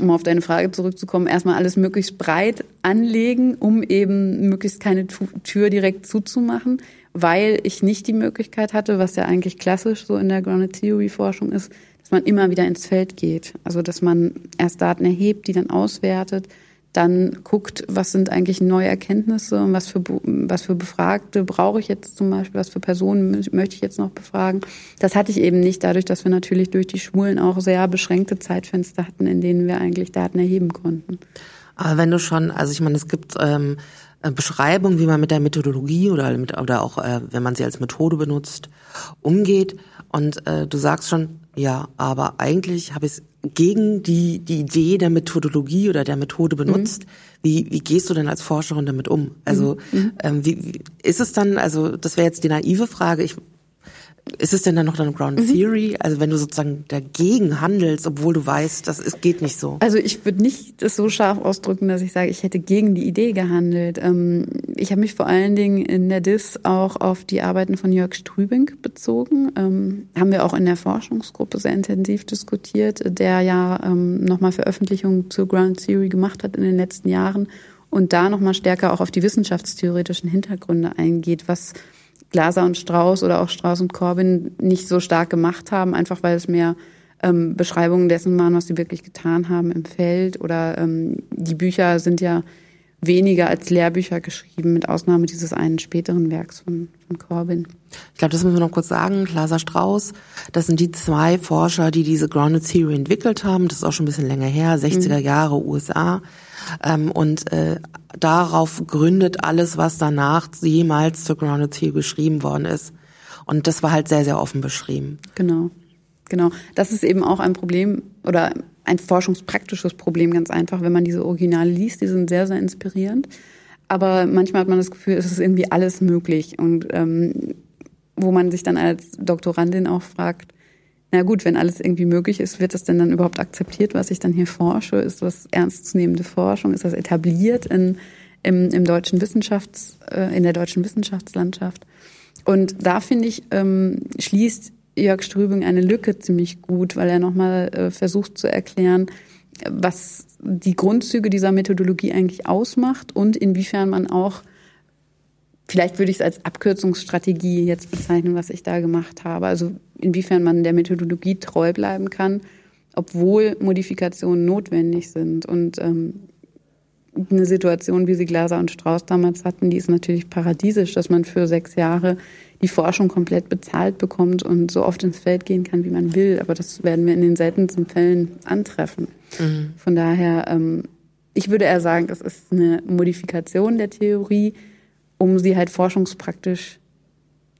um auf deine Frage zurückzukommen, erstmal alles möglichst breit anlegen, um eben möglichst keine Tür direkt zuzumachen, weil ich nicht die Möglichkeit hatte, was ja eigentlich klassisch so in der Grounded Theory Forschung ist, dass man immer wieder ins Feld geht. Also dass man erst Daten erhebt, die dann auswertet, dann guckt, was sind eigentlich neue Erkenntnisse und was für, was für Befragte brauche ich jetzt zum Beispiel, was für Personen möchte ich jetzt noch befragen. Das hatte ich eben nicht, dadurch, dass wir natürlich durch die Schulen auch sehr beschränkte Zeitfenster hatten, in denen wir eigentlich Daten erheben konnten. Aber wenn du schon, also ich meine, es gibt ähm, äh, Beschreibungen, wie man mit der Methodologie oder, mit, oder auch, äh, wenn man sie als Methode benutzt, umgeht. Und äh, du sagst schon, ja, aber eigentlich habe ich es gegen die, die Idee der Methodologie oder der Methode benutzt. Mhm. Wie, wie gehst du denn als Forscherin damit um? Also mhm. mhm. ähm, wie, wie ist es dann, also das wäre jetzt die naive Frage, ich ist es denn dann noch eine Ground mhm. Theory? Also wenn du sozusagen dagegen handelst, obwohl du weißt, das ist, geht nicht so. Also ich würde nicht das so scharf ausdrücken, dass ich sage, ich hätte gegen die Idee gehandelt. Ähm, ich habe mich vor allen Dingen in der DIS auch auf die Arbeiten von Jörg Strübing bezogen. Ähm, haben wir auch in der Forschungsgruppe sehr intensiv diskutiert, der ja ähm, nochmal Veröffentlichungen zur Ground Theory gemacht hat in den letzten Jahren und da nochmal stärker auch auf die wissenschaftstheoretischen Hintergründe eingeht, was Glaser und Strauß oder auch Strauß und Corbin nicht so stark gemacht haben, einfach weil es mehr ähm, Beschreibungen dessen waren, was sie wirklich getan haben im Feld. Oder ähm, die Bücher sind ja weniger als Lehrbücher geschrieben, mit Ausnahme dieses einen späteren Werks von, von Corbin. Ich glaube, das müssen wir noch kurz sagen. Glaser Strauß, das sind die zwei Forscher, die diese Grounded Theory entwickelt haben. Das ist auch schon ein bisschen länger her, 60er mhm. Jahre USA. Ähm, und äh, darauf gründet alles, was danach jemals zur Grounded Theory geschrieben worden ist. Und das war halt sehr, sehr offen beschrieben. Genau. Genau. Das ist eben auch ein Problem oder ein forschungspraktisches Problem, ganz einfach, wenn man diese Originale liest. Die sind sehr, sehr inspirierend. Aber manchmal hat man das Gefühl, es ist irgendwie alles möglich. Und ähm, wo man sich dann als Doktorandin auch fragt, na gut, wenn alles irgendwie möglich ist, wird das denn dann überhaupt akzeptiert, was ich dann hier forsche? Ist das ernstzunehmende Forschung? Ist das etabliert in, im, im deutschen Wissenschafts, äh, in der deutschen Wissenschaftslandschaft? Und da finde ich, ähm, schließt Jörg Strübing eine Lücke ziemlich gut, weil er nochmal äh, versucht zu erklären, was die Grundzüge dieser Methodologie eigentlich ausmacht und inwiefern man auch Vielleicht würde ich es als Abkürzungsstrategie jetzt bezeichnen, was ich da gemacht habe. Also inwiefern man der Methodologie treu bleiben kann, obwohl Modifikationen notwendig sind. Und ähm, eine Situation, wie sie Glaser und Strauß damals hatten, die ist natürlich paradiesisch, dass man für sechs Jahre die Forschung komplett bezahlt bekommt und so oft ins Feld gehen kann, wie man will. Aber das werden wir in den seltensten Fällen antreffen. Mhm. Von daher, ähm, ich würde eher sagen, es ist eine Modifikation der Theorie, um sie halt forschungspraktisch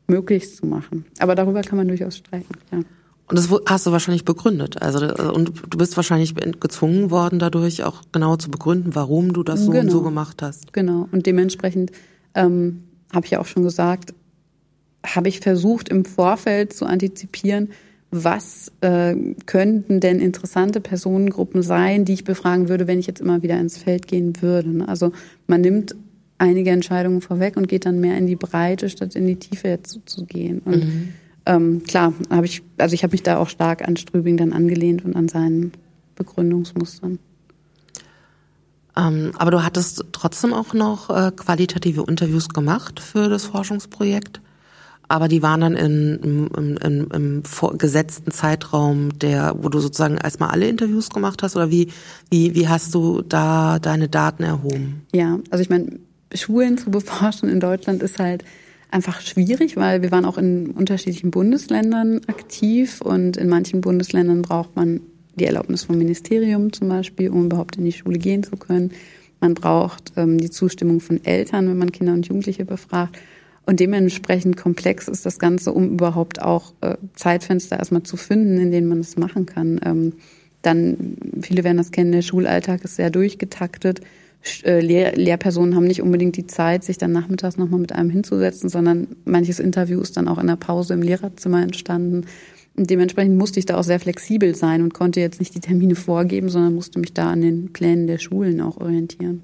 möglich zu machen. Aber darüber kann man durchaus streiten, ja. Und das hast du wahrscheinlich begründet. Also und du bist wahrscheinlich gezwungen worden, dadurch auch genau zu begründen, warum du das so genau. und so gemacht hast. Genau. Und dementsprechend ähm, habe ich ja auch schon gesagt, habe ich versucht im Vorfeld zu antizipieren, was äh, könnten denn interessante Personengruppen sein, die ich befragen würde, wenn ich jetzt immer wieder ins Feld gehen würde. Also man nimmt einige Entscheidungen vorweg und geht dann mehr in die Breite, statt in die Tiefe jetzt zu gehen. Und mhm. ähm, klar, habe ich, also ich habe mich da auch stark an Strübing dann angelehnt und an seinen Begründungsmustern. Ähm, aber du hattest trotzdem auch noch äh, qualitative Interviews gemacht für das Forschungsprojekt. Aber die waren dann in, im, im, im gesetzten Zeitraum, der, wo du sozusagen erstmal alle Interviews gemacht hast, oder wie, wie, wie hast du da deine Daten erhoben? Ja, also ich meine, Schulen zu beforschen in Deutschland ist halt einfach schwierig, weil wir waren auch in unterschiedlichen Bundesländern aktiv und in manchen Bundesländern braucht man die Erlaubnis vom Ministerium zum Beispiel, um überhaupt in die Schule gehen zu können. Man braucht ähm, die Zustimmung von Eltern, wenn man Kinder und Jugendliche befragt. Und dementsprechend komplex ist das Ganze, um überhaupt auch äh, Zeitfenster erstmal zu finden, in denen man es machen kann. Ähm, dann, viele werden das kennen, der Schulalltag ist sehr durchgetaktet. Äh, Lehr Lehrpersonen haben nicht unbedingt die Zeit, sich dann nachmittags nochmal mit einem hinzusetzen, sondern manches Interview ist dann auch in der Pause im Lehrerzimmer entstanden. Und dementsprechend musste ich da auch sehr flexibel sein und konnte jetzt nicht die Termine vorgeben, sondern musste mich da an den Plänen der Schulen auch orientieren.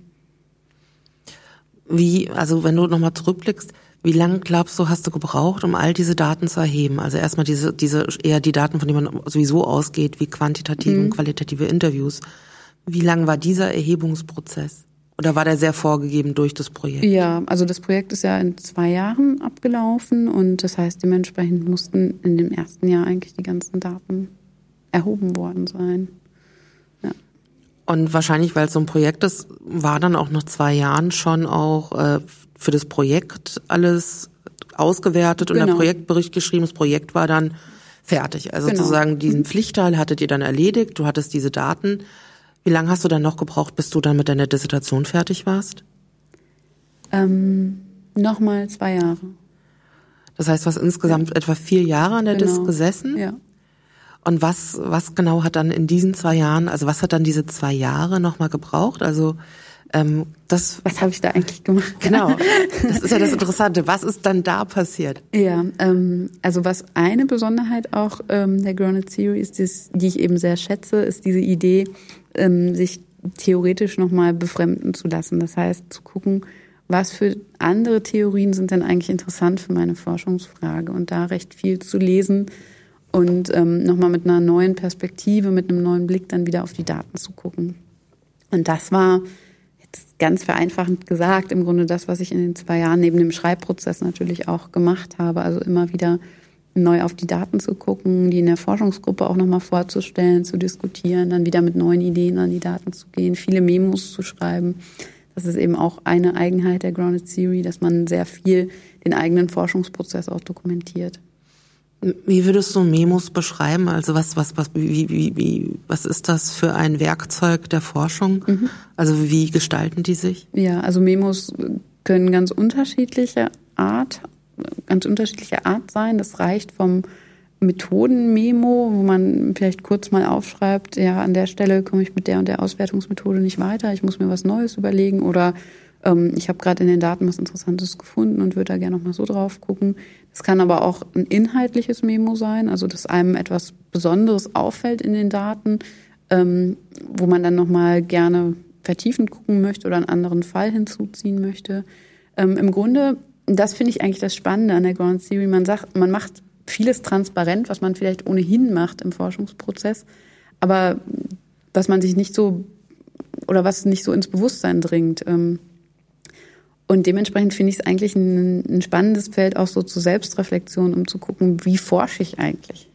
Wie, also wenn du nochmal zurückblickst, wie lange glaubst du, hast du gebraucht, um all diese Daten zu erheben? Also erstmal diese, diese eher die Daten, von denen man sowieso ausgeht, wie quantitative mhm. und qualitative Interviews. Wie lang war dieser Erhebungsprozess? Oder war der sehr vorgegeben durch das Projekt? Ja, also das Projekt ist ja in zwei Jahren abgelaufen und das heißt, dementsprechend mussten in dem ersten Jahr eigentlich die ganzen Daten erhoben worden sein. Ja. Und wahrscheinlich, weil es so ein Projekt ist, war dann auch nach zwei Jahren schon auch äh, für das Projekt alles ausgewertet und genau. der Projektbericht geschrieben. Das Projekt war dann fertig. Also genau. sozusagen diesen Pflichtteil hattet ihr dann erledigt. Du hattest diese Daten. Wie lange hast du dann noch gebraucht, bis du dann mit deiner Dissertation fertig warst? Ähm, Nochmal zwei Jahre. Das heißt, du hast insgesamt ja. etwa vier Jahre an der genau. Disk gesessen? Ja. Und was, was genau hat dann in diesen zwei Jahren, also was hat dann diese zwei Jahre nochmal gebraucht? Also ähm, das, was habe ich da eigentlich gemacht? Genau, das ist ja das Interessante. Was ist dann da passiert? Ja, ähm, also was eine Besonderheit auch ähm, der Grounded Theory ist, die ich eben sehr schätze, ist diese Idee, ähm, sich theoretisch nochmal befremden zu lassen. Das heißt, zu gucken, was für andere Theorien sind denn eigentlich interessant für meine Forschungsfrage und da recht viel zu lesen und ähm, nochmal mit einer neuen Perspektive, mit einem neuen Blick dann wieder auf die Daten zu gucken. Und das war ganz vereinfachend gesagt, im Grunde das, was ich in den zwei Jahren neben dem Schreibprozess natürlich auch gemacht habe. Also immer wieder neu auf die Daten zu gucken, die in der Forschungsgruppe auch nochmal vorzustellen, zu diskutieren, dann wieder mit neuen Ideen an die Daten zu gehen, viele Memos zu schreiben. Das ist eben auch eine Eigenheit der Grounded Theory, dass man sehr viel den eigenen Forschungsprozess auch dokumentiert. Wie würdest du Memos beschreiben? Also was, was, was, wie, wie, wie, was ist das für ein Werkzeug der Forschung? Mhm. Also wie gestalten die sich? Ja, also Memos können ganz unterschiedliche Art, ganz unterschiedliche Art sein. Das reicht vom Methodenmemo, wo man vielleicht kurz mal aufschreibt, ja, an der Stelle komme ich mit der und der Auswertungsmethode nicht weiter, ich muss mir was Neues überlegen oder ähm, ich habe gerade in den Daten was Interessantes gefunden und würde da gerne nochmal so drauf gucken. Es kann aber auch ein inhaltliches Memo sein, also dass einem etwas Besonderes auffällt in den Daten, ähm, wo man dann nochmal gerne vertiefend gucken möchte oder einen anderen Fall hinzuziehen möchte. Ähm, Im Grunde, das finde ich eigentlich das Spannende an der Ground Theory. Man sagt, man macht vieles transparent, was man vielleicht ohnehin macht im Forschungsprozess, aber was man sich nicht so oder was nicht so ins Bewusstsein dringt. Ähm, und dementsprechend finde ich es eigentlich ein, ein, spannendes Feld auch so zur Selbstreflexion, um zu gucken, wie forsche ich eigentlich.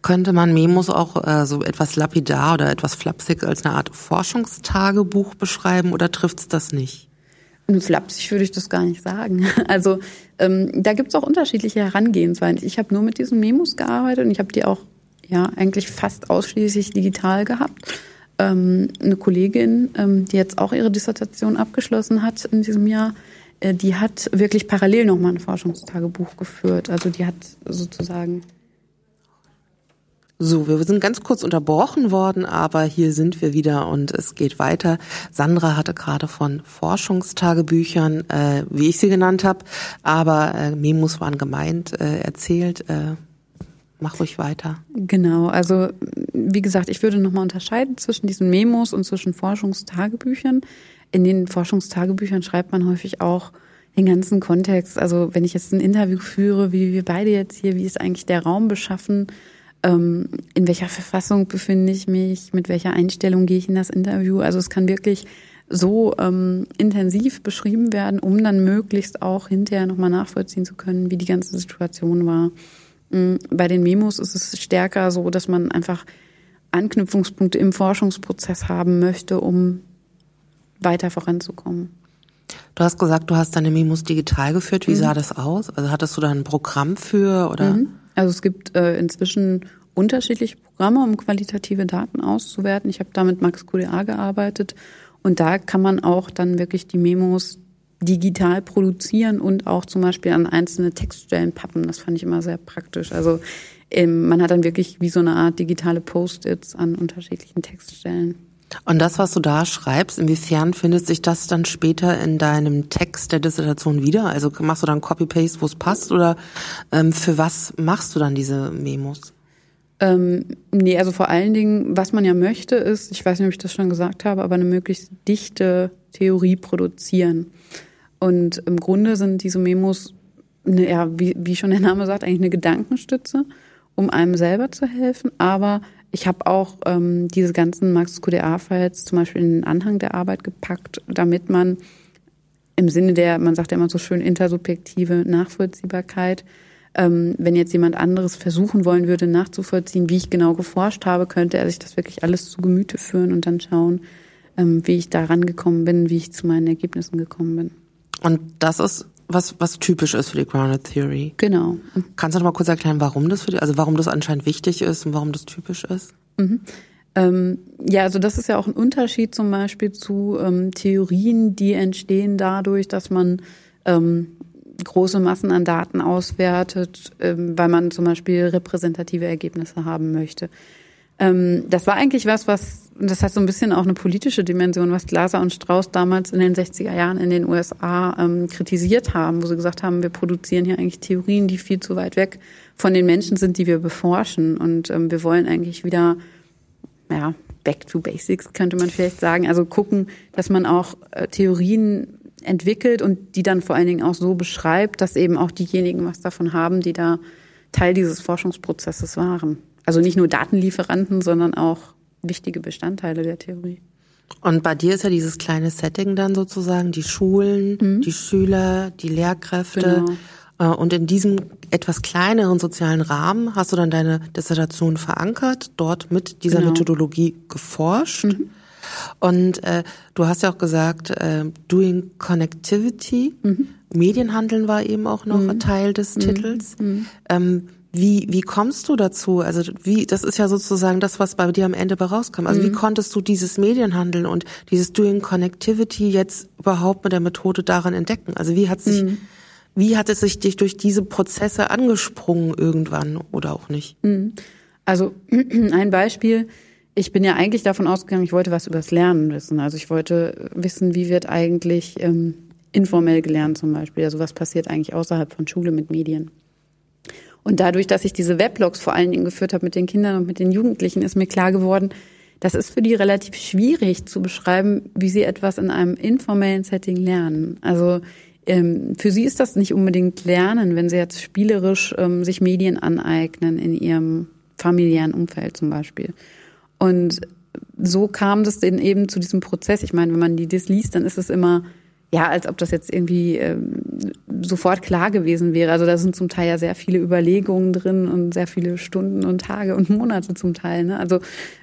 Könnte man Memos auch äh, so etwas lapidar oder etwas flapsig als eine Art Forschungstagebuch beschreiben oder trifft es das nicht? Flapsig würde ich das gar nicht sagen. Also ähm, da gibt es auch unterschiedliche Herangehensweisen. Ich habe nur mit diesen Memos gearbeitet und ich habe die auch ja eigentlich fast ausschließlich digital gehabt ähm, eine Kollegin, ähm, die jetzt auch ihre Dissertation abgeschlossen hat in diesem Jahr, äh, die hat wirklich parallel nochmal ein Forschungstagebuch geführt. Also die hat sozusagen so, wir sind ganz kurz unterbrochen worden, aber hier sind wir wieder und es geht weiter. Sandra hatte gerade von Forschungstagebüchern, äh, wie ich sie genannt habe, aber äh, Memos waren gemeint, äh, erzählt. Äh, Mach ruhig weiter. Genau, also wie gesagt, ich würde nochmal unterscheiden zwischen diesen Memos und zwischen Forschungstagebüchern. In den Forschungstagebüchern schreibt man häufig auch den ganzen Kontext. Also wenn ich jetzt ein Interview führe, wie wir beide jetzt hier, wie ist eigentlich der Raum beschaffen? Ähm, in welcher Verfassung befinde ich mich? Mit welcher Einstellung gehe ich in das Interview? Also es kann wirklich so ähm, intensiv beschrieben werden, um dann möglichst auch hinterher nochmal nachvollziehen zu können, wie die ganze Situation war. Bei den Memos ist es stärker so, dass man einfach Anknüpfungspunkte im Forschungsprozess haben möchte, um weiter voranzukommen. Du hast gesagt, du hast deine Memos digital geführt. Wie mhm. sah das aus? Also hattest du da ein Programm für oder? Mhm. Also es gibt äh, inzwischen unterschiedliche Programme, um qualitative Daten auszuwerten. Ich habe da mit Max QDA gearbeitet und da kann man auch dann wirklich die Memos digital produzieren und auch zum Beispiel an einzelne Textstellen pappen. Das fand ich immer sehr praktisch. Also ähm, man hat dann wirklich wie so eine Art digitale Post-its an unterschiedlichen Textstellen. Und das, was du da schreibst, inwiefern findet sich das dann später in deinem Text der Dissertation wieder? Also machst du dann Copy-Paste, wo es passt, oder ähm, für was machst du dann diese Memos? Ähm, nee, also vor allen Dingen, was man ja möchte, ist, ich weiß nicht, ob ich das schon gesagt habe, aber eine möglichst dichte Theorie produzieren. Und im Grunde sind diese Memos, eine, ja, wie, wie schon der Name sagt, eigentlich eine Gedankenstütze, um einem selber zu helfen. Aber ich habe auch ähm, diese ganzen Max QDA-Files zum Beispiel in den Anhang der Arbeit gepackt, damit man im Sinne der, man sagt ja immer so schön, intersubjektive Nachvollziehbarkeit, ähm, wenn jetzt jemand anderes versuchen wollen würde, nachzuvollziehen, wie ich genau geforscht habe, könnte er sich das wirklich alles zu Gemüte führen und dann schauen, ähm, wie ich da rangekommen bin, wie ich zu meinen Ergebnissen gekommen bin. Und das ist was, was typisch ist für die Grounded Theory. Genau. Kannst du noch mal kurz erklären, warum das für die, also warum das anscheinend wichtig ist und warum das typisch ist? Mhm. Ähm, ja, also das ist ja auch ein Unterschied zum Beispiel zu ähm, Theorien, die entstehen dadurch, dass man ähm, große Massen an Daten auswertet, ähm, weil man zum Beispiel repräsentative Ergebnisse haben möchte. Ähm, das war eigentlich was, was, das hat so ein bisschen auch eine politische Dimension, was Glaser und Strauss damals in den 60er Jahren in den USA ähm, kritisiert haben, wo sie gesagt haben, wir produzieren hier eigentlich Theorien, die viel zu weit weg von den Menschen sind, die wir beforschen. Und ähm, wir wollen eigentlich wieder, ja, back to basics könnte man vielleicht sagen. Also gucken, dass man auch äh, Theorien entwickelt und die dann vor allen Dingen auch so beschreibt, dass eben auch diejenigen was davon haben, die da Teil dieses Forschungsprozesses waren. Also nicht nur Datenlieferanten, sondern auch wichtige Bestandteile der Theorie. Und bei dir ist ja dieses kleine Setting dann sozusagen, die Schulen, mhm. die Schüler, die Lehrkräfte. Genau. Äh, und in diesem etwas kleineren sozialen Rahmen hast du dann deine Dissertation verankert, dort mit dieser genau. Methodologie geforscht. Mhm. Und äh, du hast ja auch gesagt, äh, Doing Connectivity, mhm. Medienhandeln war eben auch noch mhm. Teil des mhm. Titels. Mhm. Ähm, wie, wie kommst du dazu? Also wie, das ist ja sozusagen das, was bei dir am Ende bei rauskam. Also mhm. wie konntest du dieses Medienhandeln und dieses Doing Connectivity jetzt überhaupt mit der Methode daran entdecken? Also wie hat sich, mhm. wie hat es sich dich durch diese Prozesse angesprungen irgendwann oder auch nicht? Mhm. Also ein Beispiel. Ich bin ja eigentlich davon ausgegangen, ich wollte was übers Lernen wissen. Also ich wollte wissen, wie wird eigentlich ähm, informell gelernt zum Beispiel. Also was passiert eigentlich außerhalb von Schule mit Medien? Und dadurch, dass ich diese Weblogs vor allen Dingen geführt habe mit den Kindern und mit den Jugendlichen, ist mir klar geworden, das ist für die relativ schwierig zu beschreiben, wie sie etwas in einem informellen Setting lernen. Also ähm, für sie ist das nicht unbedingt Lernen, wenn sie jetzt spielerisch ähm, sich Medien aneignen in ihrem familiären Umfeld zum Beispiel. Und so kam das dann eben zu diesem Prozess. Ich meine, wenn man die das liest, dann ist es immer ja, als ob das jetzt irgendwie ähm, sofort klar gewesen wäre. Also da sind zum Teil ja sehr viele Überlegungen drin und sehr viele Stunden und Tage und Monate zum Teil. Ne? Also,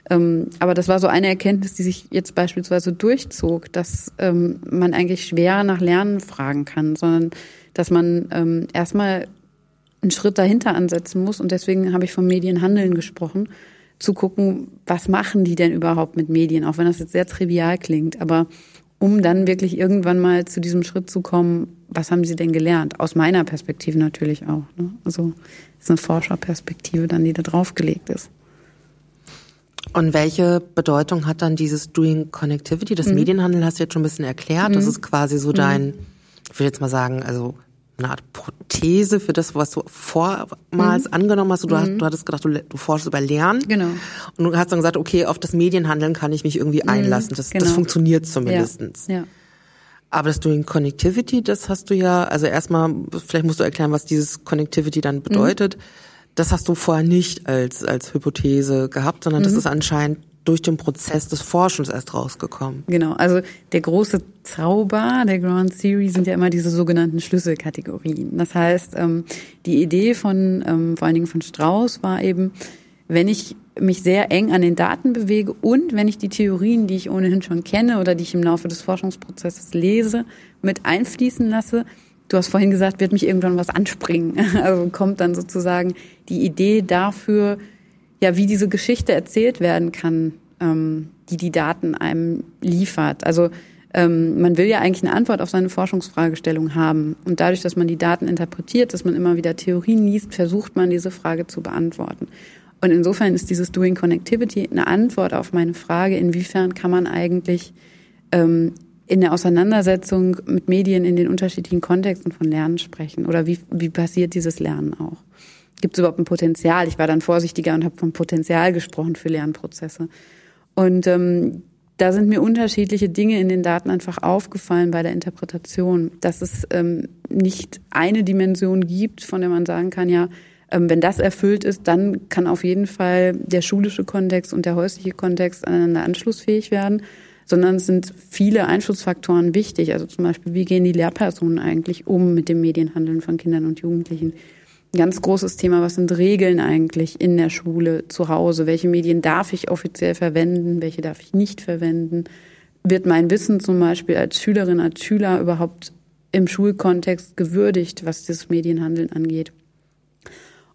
ähm, aber das war so eine Erkenntnis, die sich jetzt beispielsweise durchzog, dass ähm, man eigentlich schwer nach Lernen fragen kann, sondern dass man ähm, erstmal einen Schritt dahinter ansetzen muss. Und deswegen habe ich vom Medienhandeln gesprochen, zu gucken, was machen die denn überhaupt mit Medien, auch wenn das jetzt sehr trivial klingt. Aber um dann wirklich irgendwann mal zu diesem Schritt zu kommen, was haben Sie denn gelernt? Aus meiner Perspektive natürlich auch. Ne? Also ist eine Forscherperspektive dann, die da draufgelegt ist. Und welche Bedeutung hat dann dieses Doing Connectivity? Das mhm. Medienhandel hast du jetzt schon ein bisschen erklärt. Mhm. Das ist quasi so dein, mhm. ich will jetzt mal sagen, also eine Art Prothese für das, was du vormals mhm. angenommen hast. Du, hast. Mhm. du hattest gedacht, du, du forschst über Lernen. Genau. Und du hast dann gesagt, okay, auf das Medienhandeln kann ich mich irgendwie mhm. einlassen. Das, genau. das funktioniert zumindestens. Ja. ja. Aber das Doing Connectivity, das hast du ja, also erstmal, vielleicht musst du erklären, was dieses Connectivity dann bedeutet. Mhm. Das hast du vorher nicht als, als Hypothese gehabt, sondern das mhm. ist anscheinend durch den Prozess des Forschens erst rausgekommen. Genau, also der große Zauber der Grand Series sind ja immer diese sogenannten Schlüsselkategorien. Das heißt, ähm, die Idee von ähm, vor allen Dingen von Strauss war eben, wenn ich mich sehr eng an den Daten bewege und wenn ich die Theorien, die ich ohnehin schon kenne oder die ich im Laufe des Forschungsprozesses lese, mit einfließen lasse, du hast vorhin gesagt, wird mich irgendwann was anspringen. Also kommt dann sozusagen die Idee dafür, ja, wie diese Geschichte erzählt werden kann, ähm, die die Daten einem liefert. Also ähm, man will ja eigentlich eine Antwort auf seine Forschungsfragestellung haben. Und dadurch, dass man die Daten interpretiert, dass man immer wieder Theorien liest, versucht man diese Frage zu beantworten. Und insofern ist dieses Doing Connectivity eine Antwort auf meine Frage, inwiefern kann man eigentlich ähm, in der Auseinandersetzung mit Medien in den unterschiedlichen Kontexten von Lernen sprechen oder wie, wie passiert dieses Lernen auch. Gibt es überhaupt ein Potenzial? Ich war dann vorsichtiger und habe vom Potenzial gesprochen für Lernprozesse. Und ähm, da sind mir unterschiedliche Dinge in den Daten einfach aufgefallen bei der Interpretation, dass es ähm, nicht eine Dimension gibt, von der man sagen kann, ja, ähm, wenn das erfüllt ist, dann kann auf jeden Fall der schulische Kontext und der häusliche Kontext aneinander anschlussfähig werden, sondern es sind viele Einflussfaktoren wichtig. Also zum Beispiel, wie gehen die Lehrpersonen eigentlich um mit dem Medienhandeln von Kindern und Jugendlichen? Ganz großes Thema, was sind Regeln eigentlich in der Schule, zu Hause? Welche Medien darf ich offiziell verwenden? Welche darf ich nicht verwenden? Wird mein Wissen zum Beispiel als Schülerin, als Schüler überhaupt im Schulkontext gewürdigt, was das Medienhandeln angeht?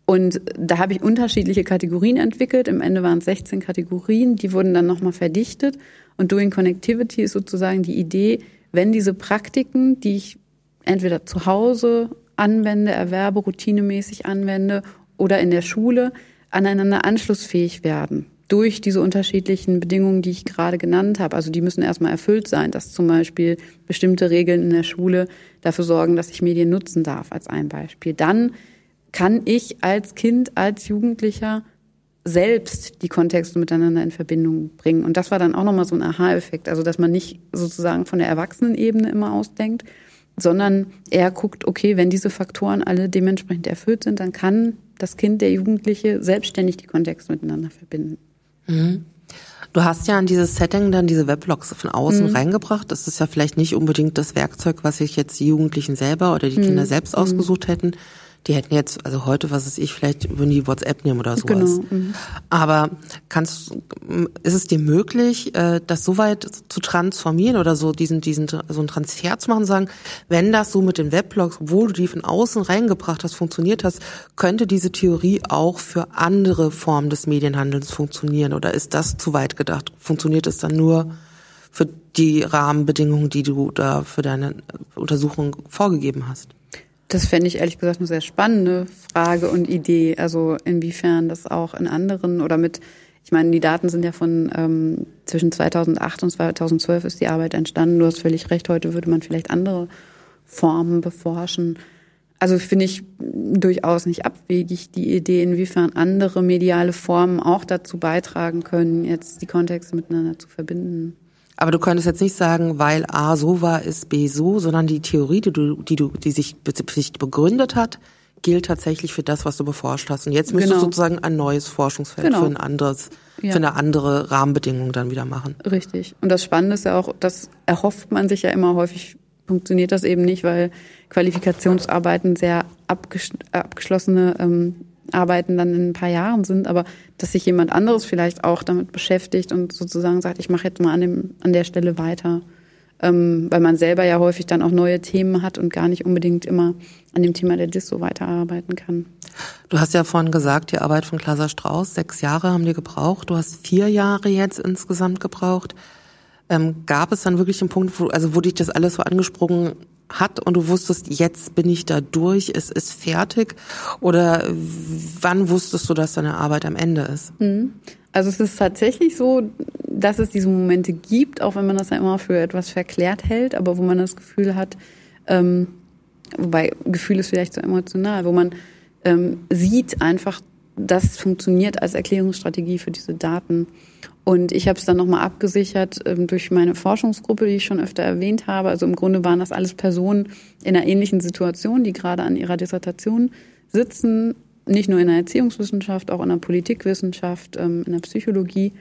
Und da habe ich unterschiedliche Kategorien entwickelt. Im Ende waren es 16 Kategorien, die wurden dann nochmal verdichtet. Und Doing Connectivity ist sozusagen die Idee, wenn diese Praktiken, die ich entweder zu Hause anwende, erwerbe, routinemäßig anwende oder in der Schule aneinander anschlussfähig werden. Durch diese unterschiedlichen Bedingungen, die ich gerade genannt habe. Also die müssen erstmal erfüllt sein, dass zum Beispiel bestimmte Regeln in der Schule dafür sorgen, dass ich Medien nutzen darf, als ein Beispiel. Dann kann ich als Kind, als Jugendlicher selbst die Kontexte miteinander in Verbindung bringen. Und das war dann auch nochmal so ein Aha-Effekt. Also, dass man nicht sozusagen von der Erwachsenenebene immer ausdenkt, sondern er guckt, okay, wenn diese Faktoren alle dementsprechend erfüllt sind, dann kann das Kind, der Jugendliche selbstständig die Kontexte miteinander verbinden. Mhm. Du hast ja an dieses Setting dann diese Weblogs von außen mhm. reingebracht. Das ist ja vielleicht nicht unbedingt das Werkzeug, was sich jetzt die Jugendlichen selber oder die Kinder mhm. selbst ausgesucht hätten die hätten jetzt, also heute, was ist ich, vielleicht würden die WhatsApp nehmen oder sowas. Genau. Mhm. Aber kannst, ist es dir möglich, äh, das so weit zu transformieren oder so diesen, diesen, so einen Transfer zu machen, sagen, wenn das so mit den Weblogs, wo du die von außen reingebracht hast, funktioniert hast, könnte diese Theorie auch für andere Formen des Medienhandels funktionieren oder ist das zu weit gedacht? Funktioniert es dann nur für die Rahmenbedingungen, die du da für deine Untersuchung vorgegeben hast? Das fände ich ehrlich gesagt eine sehr spannende Frage und Idee. Also inwiefern das auch in anderen oder mit, ich meine, die Daten sind ja von ähm, zwischen 2008 und 2012 ist die Arbeit entstanden. Du hast völlig recht, heute würde man vielleicht andere Formen beforschen. Also finde ich durchaus nicht abwegig die Idee, inwiefern andere mediale Formen auch dazu beitragen können, jetzt die Kontexte miteinander zu verbinden. Aber du könntest jetzt nicht sagen, weil A so war, ist B so, sondern die Theorie, die du, die du, die sich, sich begründet hat, gilt tatsächlich für das, was du beforscht hast. Und jetzt müsstest genau. du sozusagen ein neues Forschungsfeld genau. für ein anderes, ja. für eine andere Rahmenbedingung dann wieder machen. Richtig. Und das Spannende ist ja auch, das erhofft man sich ja immer häufig, funktioniert das eben nicht, weil Qualifikationsarbeiten sehr abgeschlossene ähm, Arbeiten dann in ein paar Jahren sind, aber dass sich jemand anderes vielleicht auch damit beschäftigt und sozusagen sagt, ich mache jetzt mal an, dem, an der Stelle weiter. Ähm, weil man selber ja häufig dann auch neue Themen hat und gar nicht unbedingt immer an dem Thema der DIS so weiterarbeiten kann. Du hast ja vorhin gesagt, die Arbeit von Klaser Strauß, sechs Jahre haben die gebraucht. Du hast vier Jahre jetzt insgesamt gebraucht. Ähm, gab es dann wirklich einen Punkt, wo, also wo dich das alles so angesprungen hat und du wusstest, jetzt bin ich da durch, es ist fertig? Oder wann wusstest du, dass deine Arbeit am Ende ist? Mhm. Also es ist tatsächlich so, dass es diese Momente gibt, auch wenn man das ja immer für etwas verklärt hält, aber wo man das Gefühl hat, ähm, wobei Gefühl ist vielleicht so emotional, wo man ähm, sieht einfach, das funktioniert als Erklärungsstrategie für diese Daten. Und ich habe es dann nochmal abgesichert ähm, durch meine Forschungsgruppe, die ich schon öfter erwähnt habe. Also im Grunde waren das alles Personen in einer ähnlichen Situation, die gerade an ihrer Dissertation sitzen, nicht nur in der Erziehungswissenschaft, auch in der Politikwissenschaft, ähm, in der Psychologie.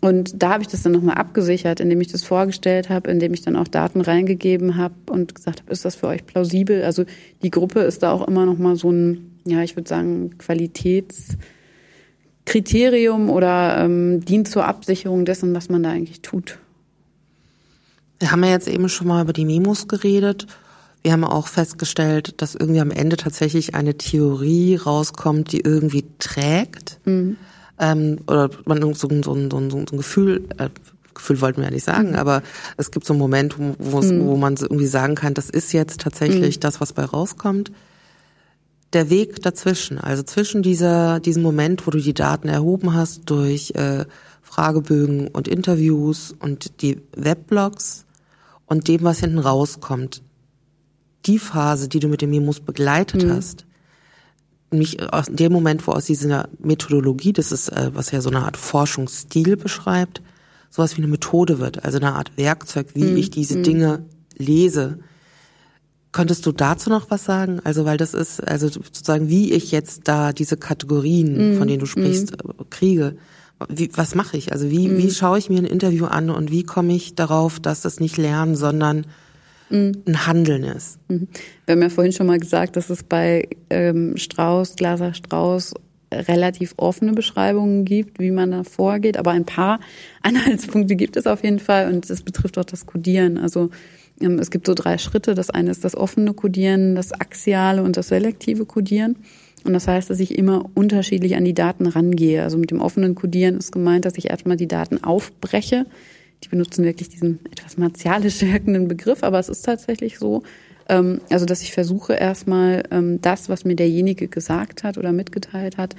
Und da habe ich das dann nochmal abgesichert, indem ich das vorgestellt habe, indem ich dann auch Daten reingegeben habe und gesagt habe, ist das für euch plausibel? Also die Gruppe ist da auch immer nochmal so ein, ja, ich würde sagen, Qualitäts- Kriterium oder ähm, dient zur Absicherung dessen, was man da eigentlich tut? Wir haben ja jetzt eben schon mal über die Memos geredet. Wir haben auch festgestellt, dass irgendwie am Ende tatsächlich eine Theorie rauskommt, die irgendwie trägt. Mhm. Ähm, oder man so, so, so, so, ein Gefühl, äh, Gefühl wollten wir ja nicht sagen, mhm. aber es gibt so einen Moment, wo, mhm. wo man irgendwie sagen kann, das ist jetzt tatsächlich mhm. das, was bei rauskommt der Weg dazwischen, also zwischen dieser, diesem Moment, wo du die Daten erhoben hast durch äh, Fragebögen und Interviews und die Weblogs und dem, was hinten rauskommt, die Phase, die du mit den Memos begleitet mhm. hast, mich aus dem Moment, wo aus dieser Methodologie, das ist, äh, was ja so eine Art Forschungsstil beschreibt, sowas wie eine Methode wird, also eine Art Werkzeug, wie mm, ich diese mm. Dinge lese. Könntest du dazu noch was sagen? Also, weil das ist, also sozusagen, wie ich jetzt da diese Kategorien, mm, von denen du sprichst, mm. kriege. Wie, was mache ich? Also wie, wie schaue ich mir ein Interview an und wie komme ich darauf, dass das nicht Lernen, sondern ein Handeln ist. Mhm. Wir haben ja vorhin schon mal gesagt, dass es bei ähm, Strauß, Glaser Strauß relativ offene Beschreibungen gibt, wie man da vorgeht, aber ein paar Anhaltspunkte gibt es auf jeden Fall und das betrifft auch das Codieren. Also es gibt so drei Schritte. Das eine ist das offene Codieren, das axiale und das selektive Codieren. Und das heißt, dass ich immer unterschiedlich an die Daten rangehe. Also mit dem offenen Codieren ist gemeint, dass ich erstmal die Daten aufbreche die benutzen wirklich diesen etwas martialisch wirkenden Begriff, aber es ist tatsächlich so, ähm, also dass ich versuche erstmal ähm, das, was mir derjenige gesagt hat oder mitgeteilt hat,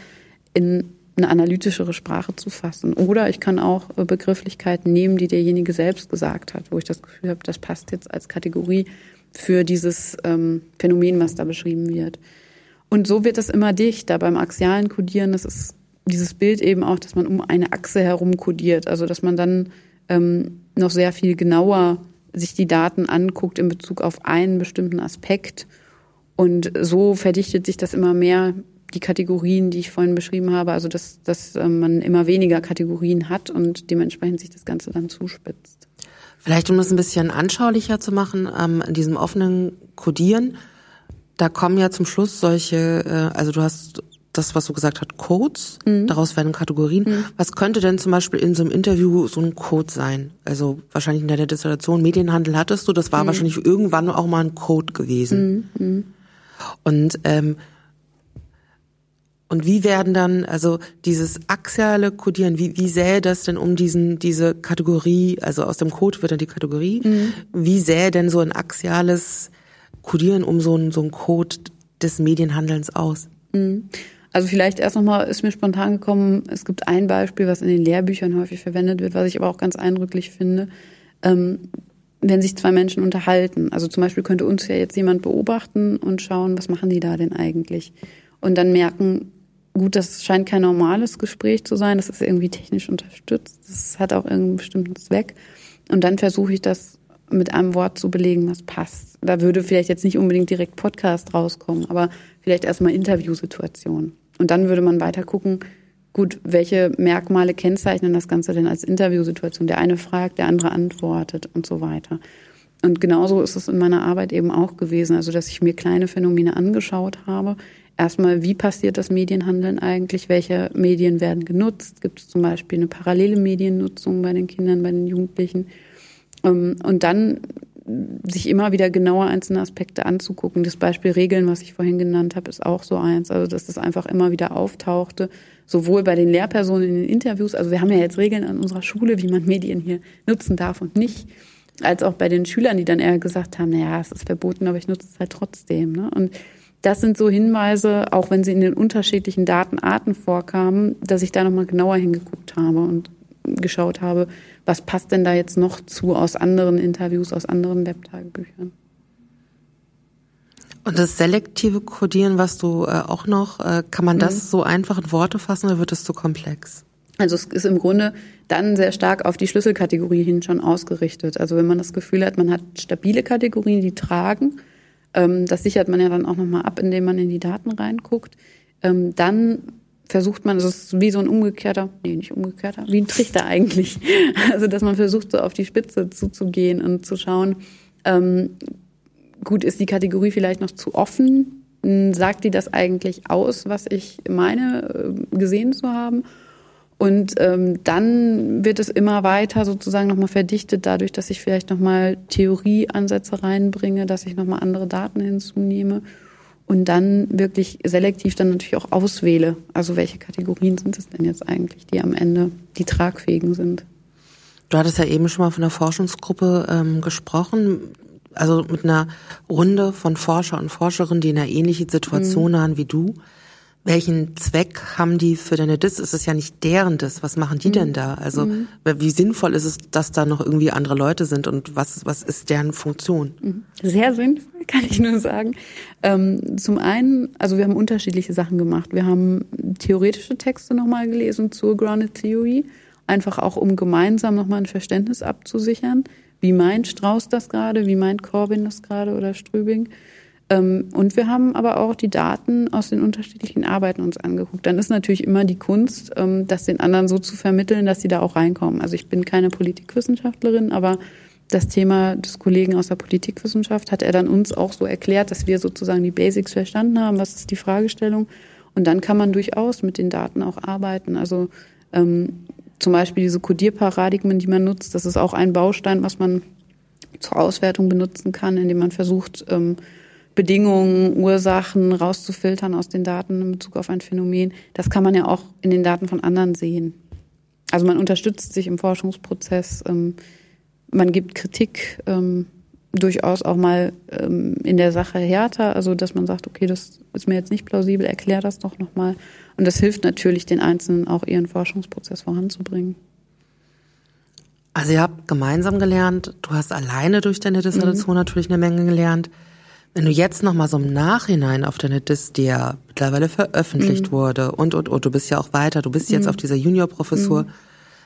in eine analytischere Sprache zu fassen. Oder ich kann auch äh, Begrifflichkeiten nehmen, die derjenige selbst gesagt hat, wo ich das Gefühl habe, das passt jetzt als Kategorie für dieses ähm, Phänomen, was da beschrieben wird. Und so wird es immer dichter. Beim axialen Codieren, das ist dieses Bild eben auch, dass man um eine Achse herum codiert. Also dass man dann ähm, noch sehr viel genauer sich die Daten anguckt in Bezug auf einen bestimmten Aspekt. Und so verdichtet sich das immer mehr, die Kategorien, die ich vorhin beschrieben habe, also dass, dass ähm, man immer weniger Kategorien hat und dementsprechend sich das Ganze dann zuspitzt. Vielleicht um das ein bisschen anschaulicher zu machen, ähm, in diesem offenen Codieren, da kommen ja zum Schluss solche, äh, also du hast das, was du gesagt hast, Codes, mhm. daraus werden Kategorien. Mhm. Was könnte denn zum Beispiel in so einem Interview so ein Code sein? Also wahrscheinlich in deiner Dissertation Medienhandel hattest du, das war mhm. wahrscheinlich irgendwann auch mal ein Code gewesen. Mhm. Mhm. Und ähm, und wie werden dann, also dieses axiale Codieren, wie, wie sähe das denn um diesen, diese Kategorie, also aus dem Code wird dann die Kategorie, mhm. wie sähe denn so ein axiales Codieren um so ein, so ein Code des Medienhandelns aus? Mhm. Also vielleicht erst nochmal ist mir spontan gekommen, es gibt ein Beispiel, was in den Lehrbüchern häufig verwendet wird, was ich aber auch ganz eindrücklich finde. Ähm, wenn sich zwei Menschen unterhalten, also zum Beispiel könnte uns ja jetzt jemand beobachten und schauen, was machen die da denn eigentlich? Und dann merken, gut, das scheint kein normales Gespräch zu sein, das ist irgendwie technisch unterstützt, das hat auch irgendeinen bestimmten Zweck. Und dann versuche ich das mit einem Wort zu belegen, was passt. Da würde vielleicht jetzt nicht unbedingt direkt Podcast rauskommen, aber vielleicht erstmal Interviewsituation. Und dann würde man weiter gucken, gut, welche Merkmale kennzeichnen das Ganze denn als Interviewsituation? Der eine fragt, der andere antwortet und so weiter. Und genauso ist es in meiner Arbeit eben auch gewesen, also dass ich mir kleine Phänomene angeschaut habe. Erstmal, wie passiert das Medienhandeln eigentlich? Welche Medien werden genutzt? Gibt es zum Beispiel eine parallele Mediennutzung bei den Kindern, bei den Jugendlichen? Ähm, und dann sich immer wieder genauer einzelne Aspekte anzugucken. Das Beispiel Regeln, was ich vorhin genannt habe, ist auch so eins. Also, dass das einfach immer wieder auftauchte, sowohl bei den Lehrpersonen in den Interviews, also wir haben ja jetzt Regeln an unserer Schule, wie man Medien hier nutzen darf und nicht, als auch bei den Schülern, die dann eher gesagt haben, naja, es ist verboten, aber ich nutze es halt trotzdem. Ne? Und das sind so Hinweise, auch wenn sie in den unterschiedlichen Datenarten vorkamen, dass ich da nochmal genauer hingeguckt habe und geschaut habe, was passt denn da jetzt noch zu aus anderen Interviews, aus anderen Webtagebüchern. Und das selektive Codieren, was du äh, auch noch, äh, kann man das mhm. so einfach in Worte fassen oder wird es zu komplex? Also es ist im Grunde dann sehr stark auf die Schlüsselkategorie hin schon ausgerichtet. Also wenn man das Gefühl hat, man hat stabile Kategorien, die tragen, das sichert man ja dann auch nochmal ab, indem man in die Daten reinguckt, ähm, dann versucht man, es ist wie so ein umgekehrter, nee, nicht umgekehrter, wie ein Trichter eigentlich. Also dass man versucht, so auf die Spitze zuzugehen und zu schauen, ähm, gut, ist die Kategorie vielleicht noch zu offen? Sagt die das eigentlich aus, was ich meine, äh, gesehen zu haben? Und ähm, dann wird es immer weiter sozusagen nochmal verdichtet, dadurch, dass ich vielleicht nochmal Theorieansätze reinbringe, dass ich nochmal andere Daten hinzunehme und dann wirklich selektiv dann natürlich auch auswähle. Also welche Kategorien sind es denn jetzt eigentlich, die am Ende die tragfähigen sind? Du hattest ja eben schon mal von der Forschungsgruppe ähm, gesprochen, also mit einer Runde von Forscher und Forscherinnen, die in einer ähnlichen Situation mhm. waren wie du. Welchen Zweck haben die für deine Dis? Ist es ja nicht deren Dis. Was machen die mhm. denn da? Also mhm. wie sinnvoll ist es, dass da noch irgendwie andere Leute sind und was was ist deren Funktion? Mhm. Sehr sinnvoll kann ich nur sagen. Ähm, zum einen, also wir haben unterschiedliche Sachen gemacht. Wir haben theoretische Texte nochmal gelesen zur Grounded Theory, einfach auch um gemeinsam nochmal ein Verständnis abzusichern. Wie meint Strauß das gerade? Wie meint Corbyn das gerade oder Strübing? Ähm, und wir haben aber auch die Daten aus den unterschiedlichen Arbeiten uns angeguckt. Dann ist natürlich immer die Kunst, ähm, das den anderen so zu vermitteln, dass sie da auch reinkommen. Also ich bin keine Politikwissenschaftlerin, aber das Thema des Kollegen aus der Politikwissenschaft hat er dann uns auch so erklärt, dass wir sozusagen die Basics verstanden haben, was ist die Fragestellung. Und dann kann man durchaus mit den Daten auch arbeiten. Also ähm, zum Beispiel diese Codierparadigmen, die man nutzt, das ist auch ein Baustein, was man zur Auswertung benutzen kann, indem man versucht, ähm, Bedingungen, Ursachen rauszufiltern aus den Daten in Bezug auf ein Phänomen. Das kann man ja auch in den Daten von anderen sehen. Also man unterstützt sich im Forschungsprozess, ähm, man gibt Kritik ähm, durchaus auch mal ähm, in der Sache härter, also dass man sagt, okay, das ist mir jetzt nicht plausibel, erklär das doch nochmal. Und das hilft natürlich den Einzelnen auch ihren Forschungsprozess voranzubringen. Also ihr habt gemeinsam gelernt, du hast alleine durch deine Dissertation mhm. natürlich eine Menge gelernt. Wenn du jetzt nochmal so im Nachhinein auf deine Dis, die ja mittlerweile veröffentlicht mhm. wurde und, und, und, du bist ja auch weiter, du bist jetzt mhm. auf dieser Juniorprofessur. Mhm.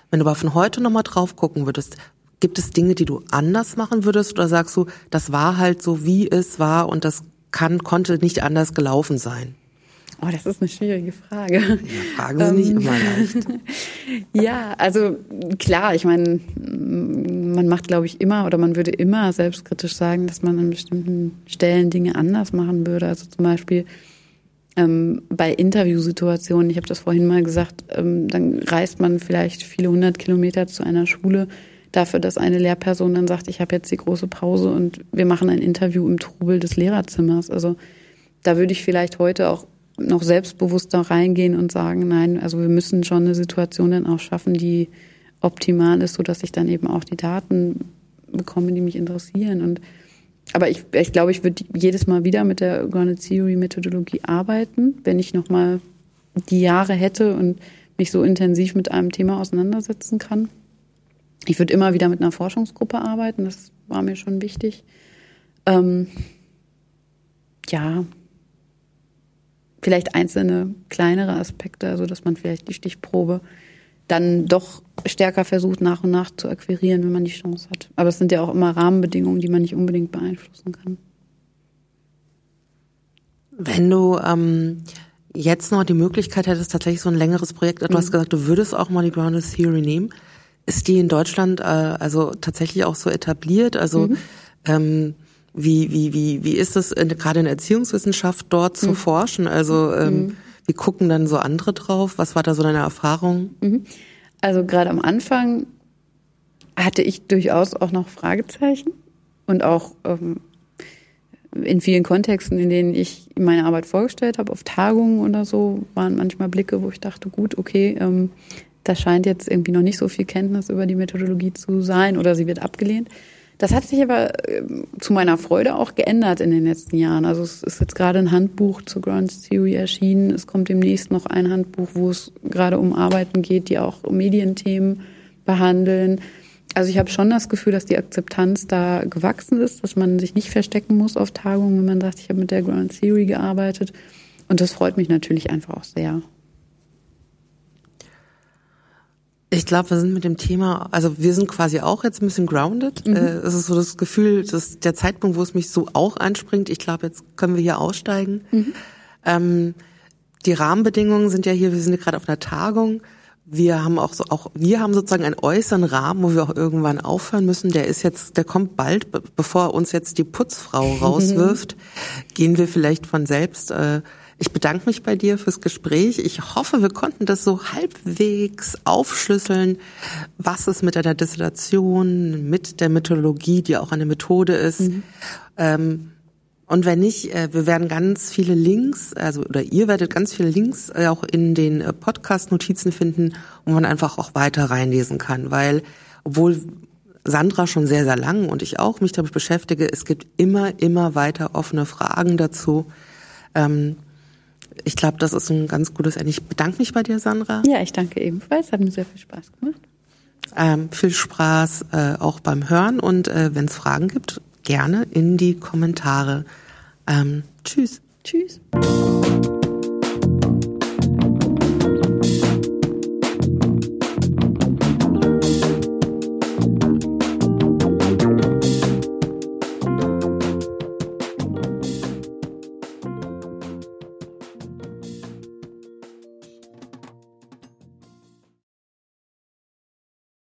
Wenn du aber von heute nochmal drauf gucken würdest, gibt es Dinge, die du anders machen würdest oder sagst du, das war halt so, wie es war und das kann, konnte nicht anders gelaufen sein? Oh, das ist eine schwierige Frage. Ja, fragen Sie nicht ähm, immer leicht. ja, also klar, ich meine, man macht, glaube ich, immer oder man würde immer selbstkritisch sagen, dass man an bestimmten Stellen Dinge anders machen würde. Also zum Beispiel ähm, bei Interviewsituationen, ich habe das vorhin mal gesagt, ähm, dann reist man vielleicht viele hundert Kilometer zu einer Schule dafür, dass eine Lehrperson dann sagt, ich habe jetzt die große Pause und wir machen ein Interview im Trubel des Lehrerzimmers. Also da würde ich vielleicht heute auch noch selbstbewusster reingehen und sagen, nein, also wir müssen schon eine Situation dann auch schaffen, die optimal ist, so dass ich dann eben auch die Daten bekomme, die mich interessieren. Und aber ich, ich glaube, ich würde jedes Mal wieder mit der Grounded Theory Methodologie arbeiten, wenn ich nochmal die Jahre hätte und mich so intensiv mit einem Thema auseinandersetzen kann. Ich würde immer wieder mit einer Forschungsgruppe arbeiten, das war mir schon wichtig. Ähm, ja, vielleicht einzelne kleinere Aspekte, also dass man vielleicht die Stichprobe dann doch stärker versucht, nach und nach zu akquirieren, wenn man die Chance hat. Aber es sind ja auch immer Rahmenbedingungen, die man nicht unbedingt beeinflussen kann. Wenn du ähm, jetzt noch die Möglichkeit hättest, tatsächlich so ein längeres Projekt, du mhm. hast gesagt, du würdest auch mal die Grounded Theory nehmen. Ist die in Deutschland äh, also tatsächlich auch so etabliert? Also mhm. ähm, wie, wie, wie, wie ist es in, gerade in Erziehungswissenschaft dort zu mhm. forschen? Also ähm, mhm. wie gucken dann so andere drauf? Was war da so deine Erfahrung? Mhm. Also gerade am Anfang hatte ich durchaus auch noch Fragezeichen und auch ähm, in vielen Kontexten, in denen ich meine Arbeit vorgestellt habe, auf Tagungen oder so, waren manchmal Blicke, wo ich dachte, gut, okay, ähm, da scheint jetzt irgendwie noch nicht so viel Kenntnis über die Methodologie zu sein oder sie wird abgelehnt. Das hat sich aber äh, zu meiner Freude auch geändert in den letzten Jahren. Also es ist jetzt gerade ein Handbuch zur Ground Theory erschienen. Es kommt demnächst noch ein Handbuch, wo es gerade um Arbeiten geht, die auch Medienthemen behandeln. Also ich habe schon das Gefühl, dass die Akzeptanz da gewachsen ist, dass man sich nicht verstecken muss auf Tagungen, wenn man sagt, ich habe mit der Ground Theory gearbeitet. Und das freut mich natürlich einfach auch sehr. Ich glaube, wir sind mit dem Thema, also wir sind quasi auch jetzt ein bisschen grounded. Mhm. Äh, es ist so das Gefühl, dass der Zeitpunkt, wo es mich so auch anspringt, ich glaube, jetzt können wir hier aussteigen. Mhm. Ähm, die Rahmenbedingungen sind ja hier, wir sind ja gerade auf einer Tagung. Wir haben auch so, auch wir haben sozusagen einen äußeren Rahmen, wo wir auch irgendwann aufhören müssen. Der ist jetzt, der kommt bald, bevor uns jetzt die Putzfrau rauswirft, gehen wir vielleicht von selbst. Äh, ich bedanke mich bei dir fürs Gespräch. Ich hoffe, wir konnten das so halbwegs aufschlüsseln, was es mit einer Dissertation, mit der Methodologie, die auch eine Methode ist. Mhm. Ähm, und wenn nicht, äh, wir werden ganz viele Links, also oder ihr werdet ganz viele Links äh, auch in den äh, Podcast-Notizen finden, wo man einfach auch weiter reinlesen kann, weil obwohl Sandra schon sehr, sehr lang und ich auch mich damit beschäftige, es gibt immer, immer weiter offene Fragen dazu. Ähm, ich glaube, das ist ein ganz gutes Ende. Ich bedanke mich bei dir, Sandra. Ja, ich danke ebenfalls. Hat mir sehr viel Spaß gemacht. Ähm, viel Spaß äh, auch beim Hören und äh, wenn es Fragen gibt, gerne in die Kommentare. Ähm, tschüss. Tschüss.